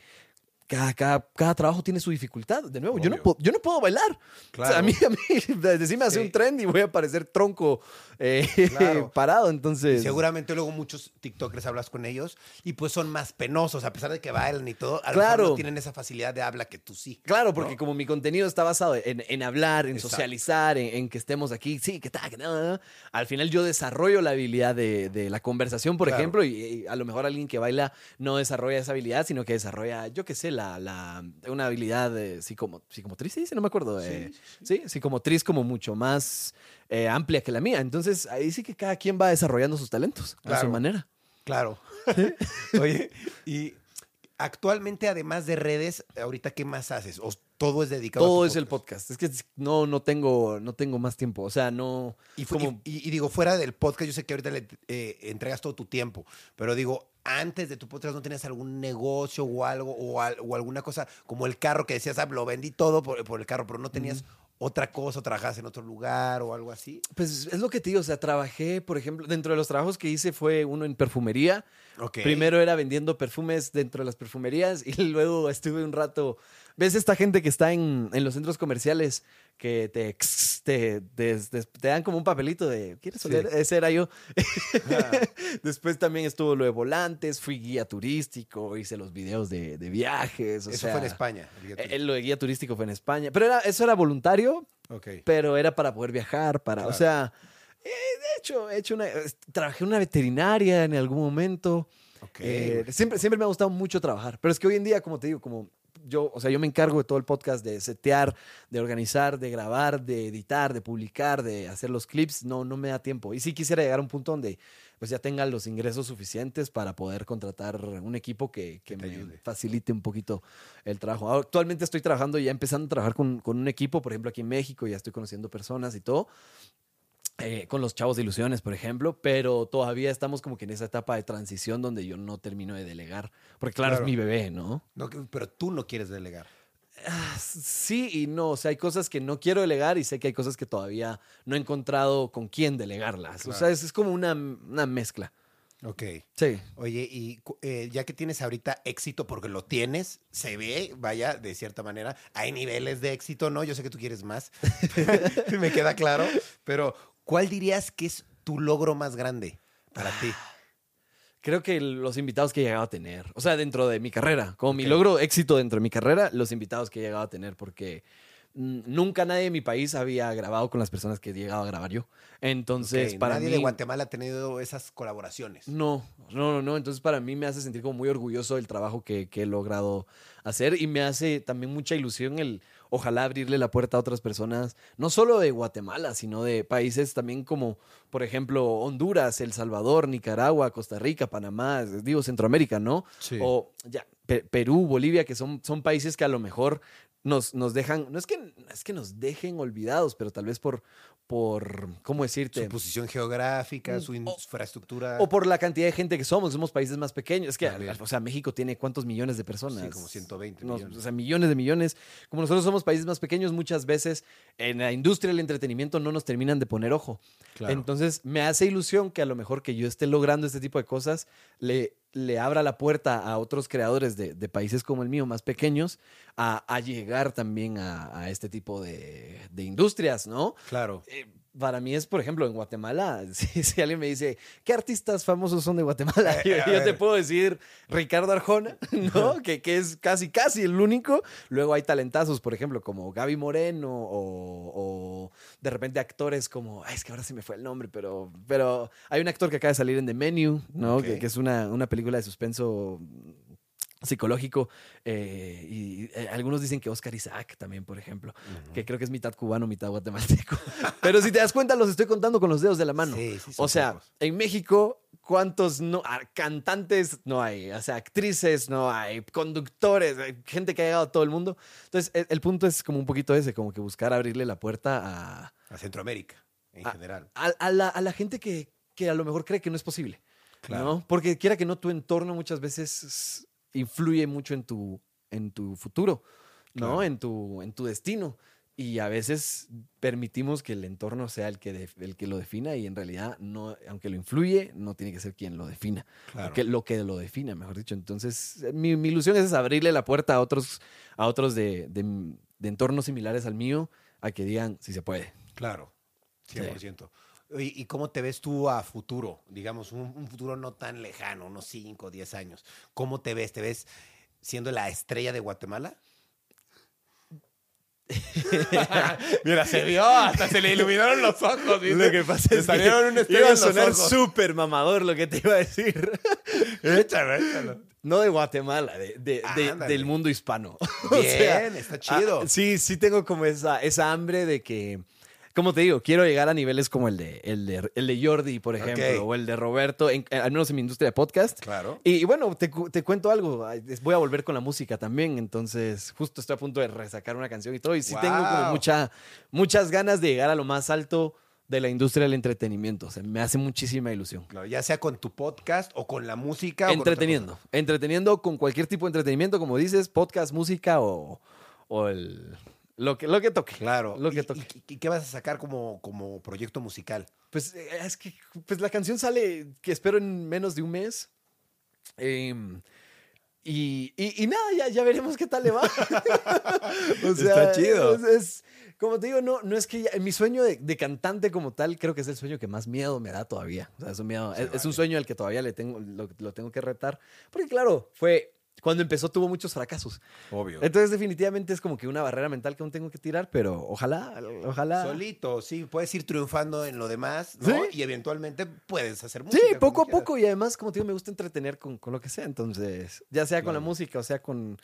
cada, cada, cada trabajo tiene su dificultad. De nuevo, yo no, puedo, yo no puedo bailar. O sea,
Claro.
a mí, a mí, decime hace
Sí.
un trend y voy a parecer tronco eh,
Claro.
parado.
Y
Entonces,
seguramente luego muchos TikTokers hablas con ellos y pues son más penosos, a pesar de que bailan y todo. A lo
Claro.
mejor no tienen esa facilidad de habla que tú sí.
Claro, porque
¿no?
como mi contenido está basado en, en hablar, en
Exacto.
socializar, en, en que estemos aquí, sí, que tal, que nada, al final yo desarrollo la habilidad de, de la conversación, por
Claro.
ejemplo, y, y a lo mejor alguien que baila no desarrolla esa habilidad, sino que desarrolla, yo qué sé, la, la, una habilidad eh, psicomo- psicomotriz, sí, sí, no me acuerdo. eh, sí, psicomotriz como mucho más eh, amplia que la mía. Entonces, ahí sí que cada quien va desarrollando sus talentos a su
Claro.
manera.
Claro. Oye, y actualmente, además de redes, ahorita, ¿qué más haces? ¿O todo es dedicado a
Todo
tu
es el podcast. Es que no, no, tengo, no tengo más tiempo. O sea, no...
Y, fu-
como-
y- y- y digo, fuera del podcast, yo sé que ahorita le eh, entregas todo tu tiempo, pero digo, antes de tu podcast no tenías algún negocio o algo, o, al- o alguna cosa, como el carro que decías, ah, lo vendí todo por, por el carro, pero no tenías otra cosa, o trabajabas en otro lugar o algo así.
Pues es lo que te digo, o sea, trabajé, por ejemplo, dentro de los trabajos que hice fue uno en perfumería. Primero era vendiendo perfumes dentro de las perfumerías y luego estuve un rato. ¿Ves esta gente que está en, en los centros comerciales que te, te, te- dan como un papelito de ¿quieres
Sí.
oler? Ese era yo.
Ah.
Después también estuvo lo de volantes, fui guía turístico, hice los videos de, de viajes. O
Eso
sea,
fue en España. el
eh, lo de guía turístico fue en España. Pero era, eso era voluntario,
Ok.
pero era para poder viajar, para, o sea, eh, de hecho, he hecho una, trabajé en una veterinaria en algún momento.
Ok.
Eh, siempre, siempre me ha gustado mucho trabajar, pero es que hoy en día, como te digo, como yo, o sea, yo me encargo de todo el podcast, de setear, de organizar, de grabar, de editar, de publicar, de hacer los clips, no, no me da tiempo. Y sí quisiera llegar a un punto donde pues ya tenga los ingresos suficientes para poder contratar un equipo que, que me
ayude.
facilite un poquito el trabajo. Actualmente estoy trabajando, ya empezando a trabajar con, con un equipo, por ejemplo, aquí en México, ya estoy conociendo personas y todo. Eh, con los chavos de ilusiones, por ejemplo, pero todavía estamos como que en esa etapa de transición donde yo no termino de delegar, porque claro,
Claro.
es mi bebé, ¿no?
No, pero tú no quieres delegar.
Ah, Sí y no, o sea, hay cosas que no quiero delegar y sé que hay cosas que todavía no he encontrado con quién delegarlas. O sea, es, es como una, una mezcla.
Ok.
Sí.
Oye, y eh, ya que tienes ahorita éxito, porque lo tienes, se ve, vaya, de cierta manera, hay niveles de éxito, ¿no? Yo sé que tú quieres más, me queda claro, pero ¿cuál dirías que es tu logro más grande para ti?
Creo que los invitados que he llegado a tener, o sea, dentro de mi carrera, como mi logro éxito dentro de mi carrera, los invitados que he llegado a tener, porque mm, nunca nadie en mi país había grabado con las personas que he llegado a grabar yo. Entonces, para
Nadie
mí...
de Guatemala ha tenido esas colaboraciones.
No, no, no, no. Entonces para mí me hace sentir como muy orgulloso del trabajo que, que he logrado hacer y me hace también mucha ilusión el ojalá abrirle la puerta a otras personas, no solo de Guatemala, sino de países también como, por ejemplo, Honduras, El Salvador, Nicaragua, Costa Rica, Panamá, digo Centroamérica, ¿no?
Sí.
O ya, Pe- Perú, Bolivia, que son, son países que a lo mejor nos, nos dejan, no es que, no es que nos dejen olvidados, pero tal vez por, por ¿cómo decirte?
Su posición geográfica, su
O-
infraestructura.
O por la cantidad de gente que somos, somos países más pequeños. Es que,
También.
o sea, México tiene cuántos millones de personas.
Sí, como 120
No,
millones.
O sea, millones de millones. Como nosotros somos países más pequeños, muchas veces en la industria del entretenimiento no nos terminan de poner ojo.
Claro.
Entonces, me hace ilusión que a lo mejor que yo esté logrando este tipo de cosas le, le abra la puerta a otros creadores de, de países como el mío, más pequeños, a, a llegar también a, a este tipo de, de industrias, ¿no?
Claro.
Eh, para mí es, por ejemplo, en Guatemala, si, si alguien me dice, ¿qué artistas famosos son de Guatemala? Yo,
Eh,
yo te puedo decir Ricardo Arjona, ¿no? que, que es casi, casi el único. Luego hay talentazos, por ejemplo, como Gaby Moreno o, o de repente actores como, ay, es que ahora sí me fue el nombre, pero, pero hay un actor que acaba de salir en The Menu, ¿no? Que, que es una, una película de suspenso psicológico eh, y eh, algunos dicen que Oscar Isaac también, por ejemplo, que creo que es mitad cubano, mitad guatemalteco. Pero si te das cuenta, los estoy contando con los dedos de la mano.
Sí, sí, son
o sea,
pocos.
en México, ¿cuántos no, ah, cantantes no hay? O sea, actrices no hay, conductores, hay gente que ha llegado a todo el mundo. Entonces, el, el punto es como un poquito ese, como que buscar abrirle la puerta a,
A Centroamérica, en general.
a, a la, a la gente que, que a lo mejor cree que no es posible.
Claro.
¿no? Porque quiera que no, tu entorno muchas veces influye mucho en tu, en tu futuro, ¿no?
Claro.
En, tu, en tu destino. Y a veces permitimos que el entorno sea el que, el que lo defina y en realidad, no, aunque lo influye, no tiene que ser quien lo defina.
Claro.
Que, lo que lo defina, mejor dicho. Entonces, mi, mi ilusión es abrirle la puerta a otros, a otros de, de- de entornos similares al mío a que digan si se puede.
Claro,
Sí.
100%. Oye, ¿Y cómo te ves tú a futuro? Digamos, un, un futuro no tan lejano, unos 5 o 10 años. ¿Cómo te ves? ¿Te ves siendo la estrella de Guatemala? Mira, se vio, hasta se le iluminaron los ojos. ¿viste?
Lo que pasa es
salieron
que
estrella
iba a sonar súper mamador lo que te iba a decir.
Échalo, échalo.
No de Guatemala, de, de- de-
Ándale.
del mundo hispano. O
Bien,
sea,
está chido.
ah, sí, sí tengo como esa, esa hambre de que, como te digo, quiero llegar a niveles como el de, el de, el de Jordi, por ejemplo, o el de Roberto, en- al menos en mi industria de podcast.
Claro.
Y, y bueno, te, te cuento algo. Voy a volver con la música también. Entonces, justo estoy a punto de resacar una canción y todo. Y sí tengo como mucha, muchas ganas de llegar a lo más alto de la industria del entretenimiento. O sea, me hace muchísima ilusión.
Claro, ya sea con tu podcast o con la música. o con otra
Entreteniendo. Entreteniendo con cualquier tipo de entretenimiento, como dices, podcast, música o, o el, lo, que, lo que toque.
Claro.
Lo que
¿Y-
toque.
y- ¿Y qué vas a sacar como, como proyecto musical?
Pues eh, es que pues, la canción sale, que espero en menos de un mes. Em, y, y- y nada, ya, ya veremos qué tal le va. O
Está chido.
Es, es- como te digo, no, no es que ya- mi sueño de, de cantante como tal, creo que es el sueño que más miedo me da todavía. O sea, es un, miedo,
Se
es, es un
vale.
sueño al que todavía le tengo, lo, lo tengo que retar. Porque claro, fue cuando empezó tuvo muchos fracasos.
Obvio.
Entonces definitivamente es como que una barrera mental que aún tengo que tirar, pero ojalá, ojalá.
Solito, sí, puedes ir triunfando en lo demás, ¿no?
Sí.
Y eventualmente puedes hacer
Sí,
música.
poco a
quieras.
poco y además, como te digo, me gusta entretener con, con lo que sea. Entonces, ya sea con la música o sea con,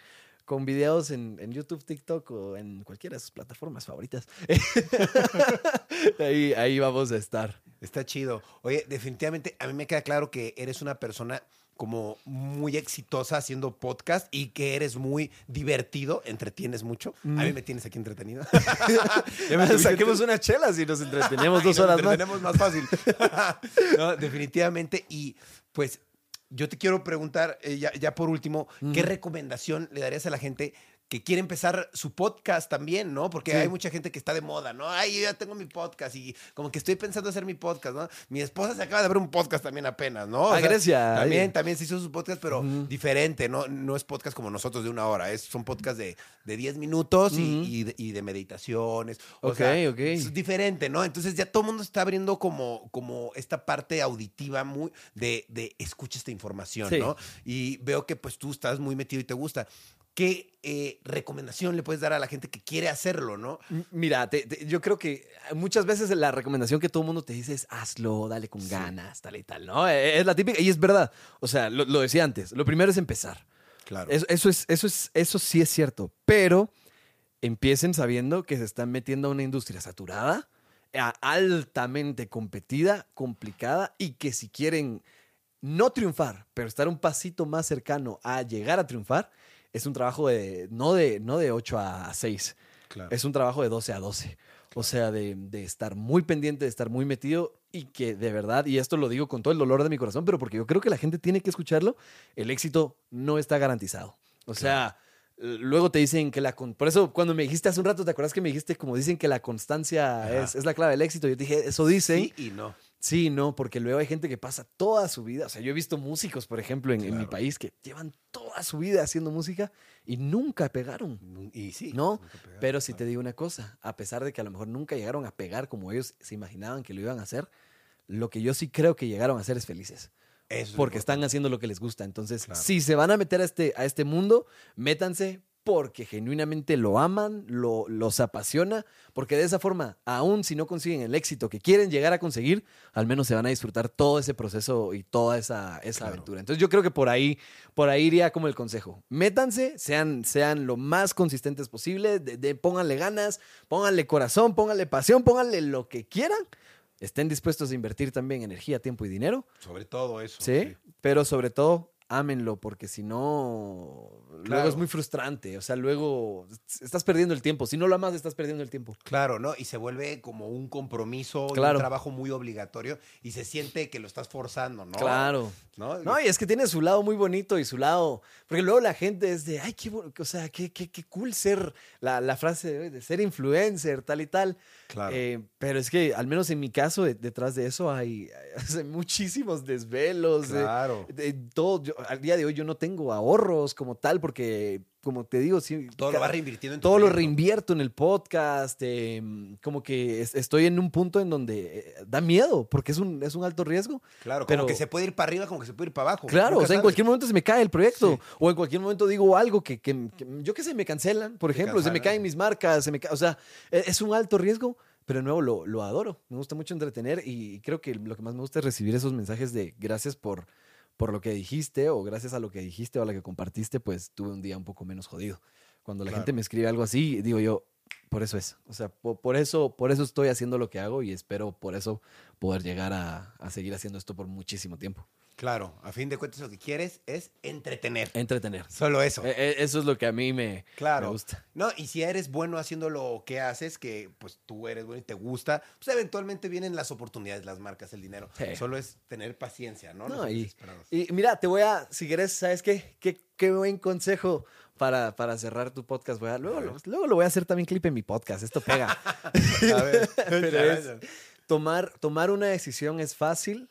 con videos en, en YouTube, TikTok o en cualquiera de sus plataformas favoritas. ahí, ahí vamos a estar.
Está chido. Oye, definitivamente a mí me queda claro que eres una persona como muy exitosa haciendo podcast y que eres muy divertido, entretienes mucho. A mí me tienes aquí entretenido.
Saquemos unas chelas y nos entretenemos dos
nos
horas más.
entretenemos más fácil. no, definitivamente. Y pues yo te quiero preguntar, eh, ya, ya por último, ¿qué recomendación le darías a la gente que quiere empezar su podcast también, ¿no? Porque
Sí.
hay mucha gente que está de moda, ¿no? Ay, yo ya tengo mi podcast y como que estoy pensando hacer mi podcast, ¿no? Mi esposa se acaba de ver un podcast también apenas, ¿no? O
Ah,
sea,
Grecia.
También, también se hizo su podcast, pero diferente, ¿no? No es podcast como nosotros de una hora, es, son podcasts de, de 10 minutos y- y, de, y de meditaciones. O
Ok,
sea,
ok.
es diferente, ¿no? Entonces ya todo el mundo está abriendo como, como esta parte auditiva muy de, de escucha esta información,
Sí.
¿no? Y veo que pues tú estás muy metido y te gusta. ¿Qué eh, recomendación le puedes dar a la gente que quiere hacerlo, no?
Mira, te- te- yo creo que muchas veces la recomendación que todo el mundo te dice es hazlo, dale con ganas, tal y tal, ¿no? Eh, Es la típica y es verdad. O sea, lo, lo decía antes, lo primero es empezar.
Claro.
Eso, eso es, eso, es, eso sí es cierto, pero empiecen sabiendo que se están metiendo a una industria saturada, altamente competida, complicada y que si quieren no triunfar, pero estar un pasito más cercano a llegar a triunfar, es un trabajo de no de, no de 8 a 6,
Claro.
es un trabajo de 12 a 12. O sea, de, de estar muy pendiente, de estar muy metido y que de verdad, y esto lo digo con todo el dolor de mi corazón, pero porque yo creo que la gente tiene que escucharlo, el éxito no está garantizado. O sea, luego te dicen que la... Por eso cuando me dijiste hace un rato, ¿te acuerdas que me dijiste como dicen que la constancia es, es la clave del éxito? Yo te dije, eso dicen.
Sí y no.
Sí, no, porque luego hay gente que pasa toda su vida. O sea, yo he visto músicos, por ejemplo, en, en mi país que llevan toda su vida haciendo música y nunca pegaron.
Y sí.
No,
pegaron,
Pero si
claro.
te digo una cosa, a pesar de que a lo mejor nunca llegaron a pegar como ellos se imaginaban que lo iban a hacer, lo que yo sí creo que llegaron a hacer es felices.
Eso es lo
Porque están haciendo lo que les gusta. Entonces,
Claro.
si se van a meter a este, a este mundo, métanse porque genuinamente lo aman, lo, los apasiona, porque de esa forma, aún si no consiguen el éxito que quieren llegar a conseguir, al menos se van a disfrutar todo ese proceso y toda esa, esa
Claro.
aventura. Entonces yo creo que por ahí, por ahí iría como el consejo. Métanse, sean, sean lo más consistentes posible, de, de- pónganle ganas, pónganle corazón, pónganle pasión, pónganle lo que quieran. Estén dispuestos a invertir también energía, tiempo y dinero.
Sobre todo eso.
Sí, pero sobre todo, ámenlo, porque si no, luego es muy frustrante. O sea, luego estás perdiendo el tiempo. Si no lo amas, estás perdiendo el tiempo.
Claro, ¿no? Y se vuelve como un compromiso, y un trabajo muy obligatorio y se siente que lo estás forzando, ¿no?
Claro.
¿No?
No, y es que tiene su lado muy bonito y su lado. Porque luego la gente es de, ay, qué, o sea, qué, qué, qué cool ser la, la frase de, de ser influencer, tal y tal.
Claro.
Eh, pero es que, al menos en mi caso, de- detrás de eso hay, hay muchísimos desvelos. de-
claro.
de todo. Yo- al día de hoy yo no tengo ahorros como tal, porque, como te digo, sí,
Todo lo vas reinvirtiendo en tu
todo lo reinvierto en el podcast. eh, como que es- estoy en un punto en donde eh, da miedo, porque es un, es un alto riesgo.
Claro,
pero-
como que se puede ir para arriba, como que se puede ir para abajo.
Claro, o sea, en cualquier momento se me cae el proyecto.
Sí.
O en cualquier momento digo algo que, que- que- yo qué sé, me cancelan, por ejemplo, se me caen mis marcas, se me o sea, e- es un alto riesgo, pero de nuevo lo, lo adoro. Me gusta mucho entretener y creo que lo que más me gusta es recibir esos mensajes de gracias por, por lo que dijiste o gracias a lo que dijiste o a lo que compartiste, pues tuve un día un poco menos jodido. Cuando la
Claro.
gente me escribe algo así, digo yo, por eso es. O sea, po- por, eso, por eso estoy haciendo lo que hago y espero por eso poder llegar a, a seguir haciendo esto por muchísimo tiempo.
Claro, a fin de cuentas lo que quieres es entretener.
Entretener.
Solo eso.
E- e- Eso es lo que a mí me,
Claro.
me gusta.
No, y si eres bueno haciendo lo que haces, que pues tú eres bueno y te gusta, pues eventualmente vienen las oportunidades, las marcas, el dinero.
Sí.
Solo es tener paciencia, ¿no?
No, y-. Y mira, te voy a, si quieres, ¿sabes qué? Qué, qué buen consejo para, para cerrar tu podcast. Voy a- luego,
A
lo, luego lo voy a hacer también clip en mi podcast. Esto pega.
A ver,
Pero es- tomar, tomar una decisión es fácil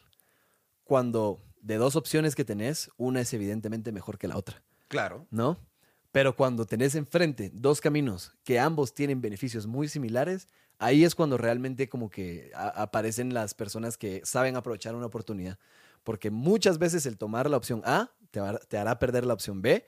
cuando de dos opciones que tenés, una es evidentemente mejor que la otra,
Claro.
¿no? Pero cuando tenés enfrente dos caminos que ambos tienen beneficios muy similares, ahí es cuando realmente como que aparecen las personas que saben aprovechar una oportunidad. Porque muchas veces el tomar la opción A te, hará perder la opción B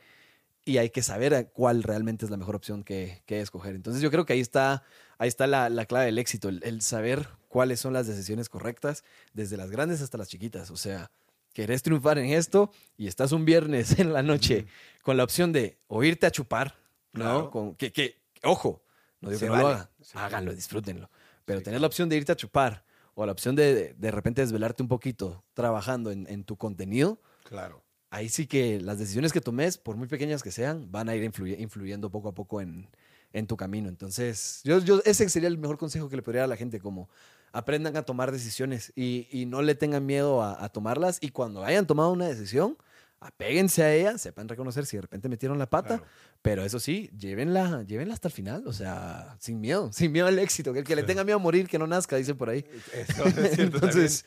y hay que saber cuál realmente es la mejor opción que, que escoger. Entonces yo creo que ahí está, ahí está la, la clave del éxito, el, el saber cuáles son las decisiones correctas, desde las grandes hasta las chiquitas. O sea, querés triunfar en esto y estás un viernes en la noche con la opción de o irte a chupar, ¿no?
Claro.
Con, que, que, ojo, no digo
Se
que no lo hagan,
Sí.
háganlo, disfrútenlo. Pero
Sí,
tener la opción de irte a chupar o la opción de de, de repente desvelarte un poquito trabajando en, en tu contenido,
Claro.
ahí sí que las decisiones que tomes, por muy pequeñas que sean, van a ir influye- influyendo poco a poco en, en tu camino. Entonces, yo, yo, ese sería el mejor consejo que le podría dar a la gente, como aprendan a tomar decisiones y, y no le tengan miedo a, a tomarlas y cuando hayan tomado una decisión, apéguense a ella, sepan reconocer si de repente metieron la pata,
Claro.
pero eso sí, llévenla, llévenla hasta el final, o sea, sin miedo, sin miedo al éxito, que el que le tenga miedo a morir, que no nazca, dicen por ahí.
Eso es cierto
Entonces,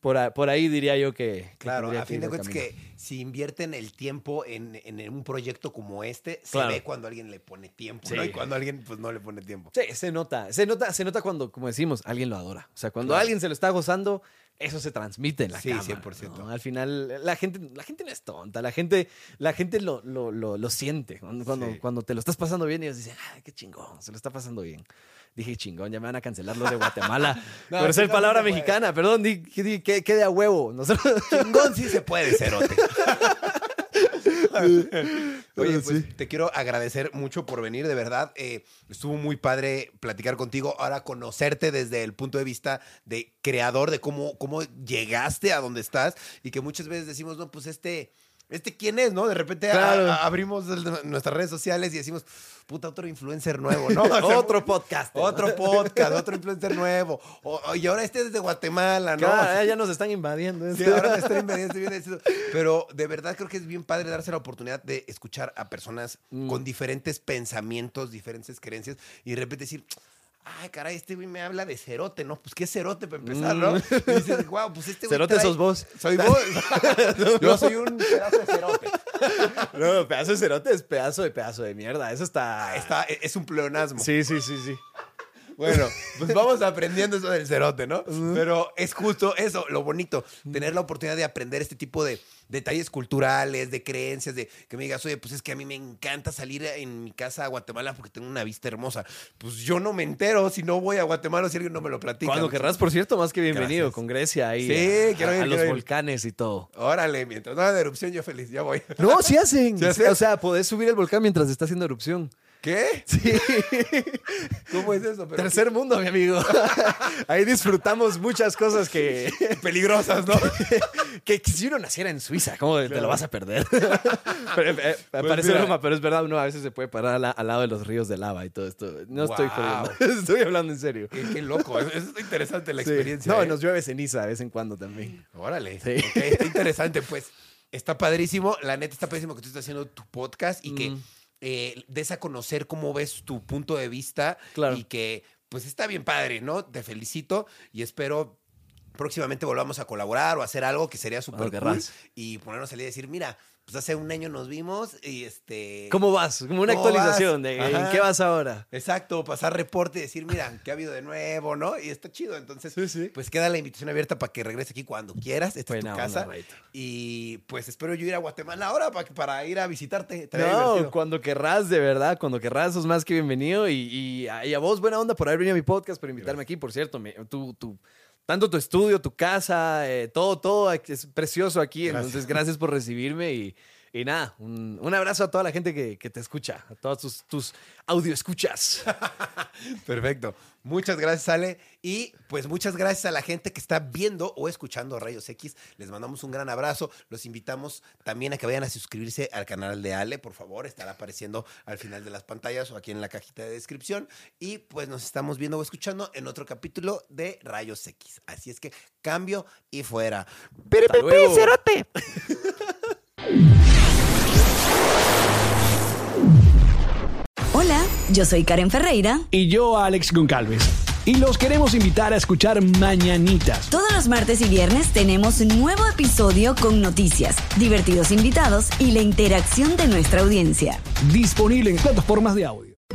por, por ahí diría yo que... que
Claro, a fin de cuentas que si invierten el tiempo en, en un proyecto como este, se ve cuando alguien le pone tiempo,
Sí.
¿no? Y cuando alguien pues no le pone tiempo.
Sí, se nota, se nota, se nota cuando, como decimos, alguien lo adora. O sea, cuando
Claro.
alguien se lo está gozando, eso se transmite en la
Sí,
cámara.
100%.
¿no? Al final, la gente, la gente no es tonta, la gente, la gente lo, lo, lo, lo siente. Cuando, cuando,
Sí.
cuando te lo estás pasando bien, ellos dicen, ay, qué chingón, se lo está pasando bien. Dije, chingón, ya me van a cancelar los de Guatemala.
No,
por ser palabra mexicana, perdón, di, di- que, que de a huevo. Nosotros,
Chingón sí se puede, cerote. Oye,
Sí.
pues te quiero agradecer mucho por venir, de verdad. eh, estuvo muy padre platicar contigo. Ahora conocerte desde el punto de vista de creador, de cómo, cómo llegaste a donde estás y que muchas veces decimos, no, pues este, este quién es, ¿no? De repente a-
Claro.
a- abrimos el- nuestras redes sociales y decimos, puta, otro influencer nuevo, ¿no? O sea,
Otro podcast.
Otro podcast, otro influencer nuevo. O- y ahora este es de Guatemala, ¿no?
Claro, ya nos están invadiendo.
Sí, ahora me estoy invadiendo. Pero de verdad creo que es bien padre darse la oportunidad de escuchar a personas
Mm.
con diferentes pensamientos, diferentes creencias y de repente decir. Ay, caray, este güey me habla de cerote, ¿no? Pues qué cerote para empezar, ¿no? Y dices, wow, pues este güey.
Mm. Cerote
trae-
sos vos.
Soy vos. Yo soy un pedazo de cerote.
No, pedazo de cerote es pedazo de pedazo de mierda. Eso está.
Está, es un pleonasmo.
Sí, sí, sí, sí.
Bueno, pues vamos aprendiendo eso del cerote, ¿no? Pero es justo eso, lo bonito, tener la oportunidad de aprender este tipo de detalles culturales, de creencias, de que me digas, oye, pues es que a mí me encanta salir en mi casa a Guatemala porque tengo una vista hermosa. Pues yo no me entero si no voy a Guatemala o si alguien no me lo platica.
Cuando querrás, por cierto, más que bienvenido
Gracias.
con Grecia ahí.
Sí,
a,
quiero ir,
a los
ir.
volcanes y todo.
Órale, mientras no haga erupción, yo feliz, ya voy.
No, sí hacen.
¿Sí hacen?
O sea, podés subir el volcán mientras está haciendo erupción.
¿Qué?
Sí.
¿Cómo es eso? Pero
Tercer mundo, mi amigo. Ahí disfrutamos muchas cosas que,
peligrosas, ¿no?
que si uno naciera en Suiza, ¿cómo te lo vas a perder? Pero, eh, parece
Pues mira.
broma, pero es verdad, uno a veces se puede parar al, al lado de los ríos de lava y todo esto. No estoy jodiendo, estoy hablando en serio.
Qué, qué loco, eso es interesante la
Sí.
experiencia.
No,
¿eh?
nos llueve ceniza de vez en cuando también.
Órale.
Sí.
Está interesante, pues. Está padrísimo. La neta está padrísimo que tú estés haciendo tu podcast y que
Mm.
Eh, des a conocer cómo ves tu punto de vista.
Claro.
Y que, pues, está bien padre, ¿no? Te felicito y espero próximamente volvamos a colaborar o hacer algo que sería súper cool. Y ponernos a decir, mira, pues hace un año nos vimos y este...
¿Cómo vas? Como una
¿Cómo
actualización
vas?
de
Ajá.
¿en qué vas ahora?
Exacto, pasar reporte y decir, mira, ¿qué ha habido de nuevo, no? Y está chido. Entonces,
Sí, sí.
pues queda la invitación abierta para que regrese aquí cuando quieras. Esta es tu casa. Y pues espero yo ir a Guatemala ahora para, para ir a visitarte.
No,
divertido.
cuando querrás, de verdad, cuando querrás, sos más que bienvenido. Y, y a, y a vos, buena onda por haber venido a mi podcast, por invitarme aquí. Por cierto, me- tu, tu- tanto tu estudio, tu casa, eh, todo, todo es precioso aquí.
Gracias.
Entonces, gracias por recibirme y, y nada, un, un abrazo a toda la gente que, que te escucha, a todos tus, tus audio escuchas.
Perfecto. Muchas gracias, Ale. Y pues muchas gracias a la gente que está viendo o escuchando Rayos X. Les mandamos un gran abrazo. Los invitamos también a que vayan a suscribirse al canal de Ale, por favor. Estará apareciendo al final de las pantallas o aquí en la cajita de descripción. Y pues nos estamos viendo o escuchando en otro capítulo de Rayos X. Así es que cambio y fuera.
Hasta luego.
yo soy Karen Ferreira.
y yo Alex Goncalves. Y los queremos invitar a escuchar Mañanitas.
Todos los martes y viernes tenemos un nuevo episodio con noticias, divertidos invitados y la interacción de nuestra audiencia.
Disponible en plataformas de audio.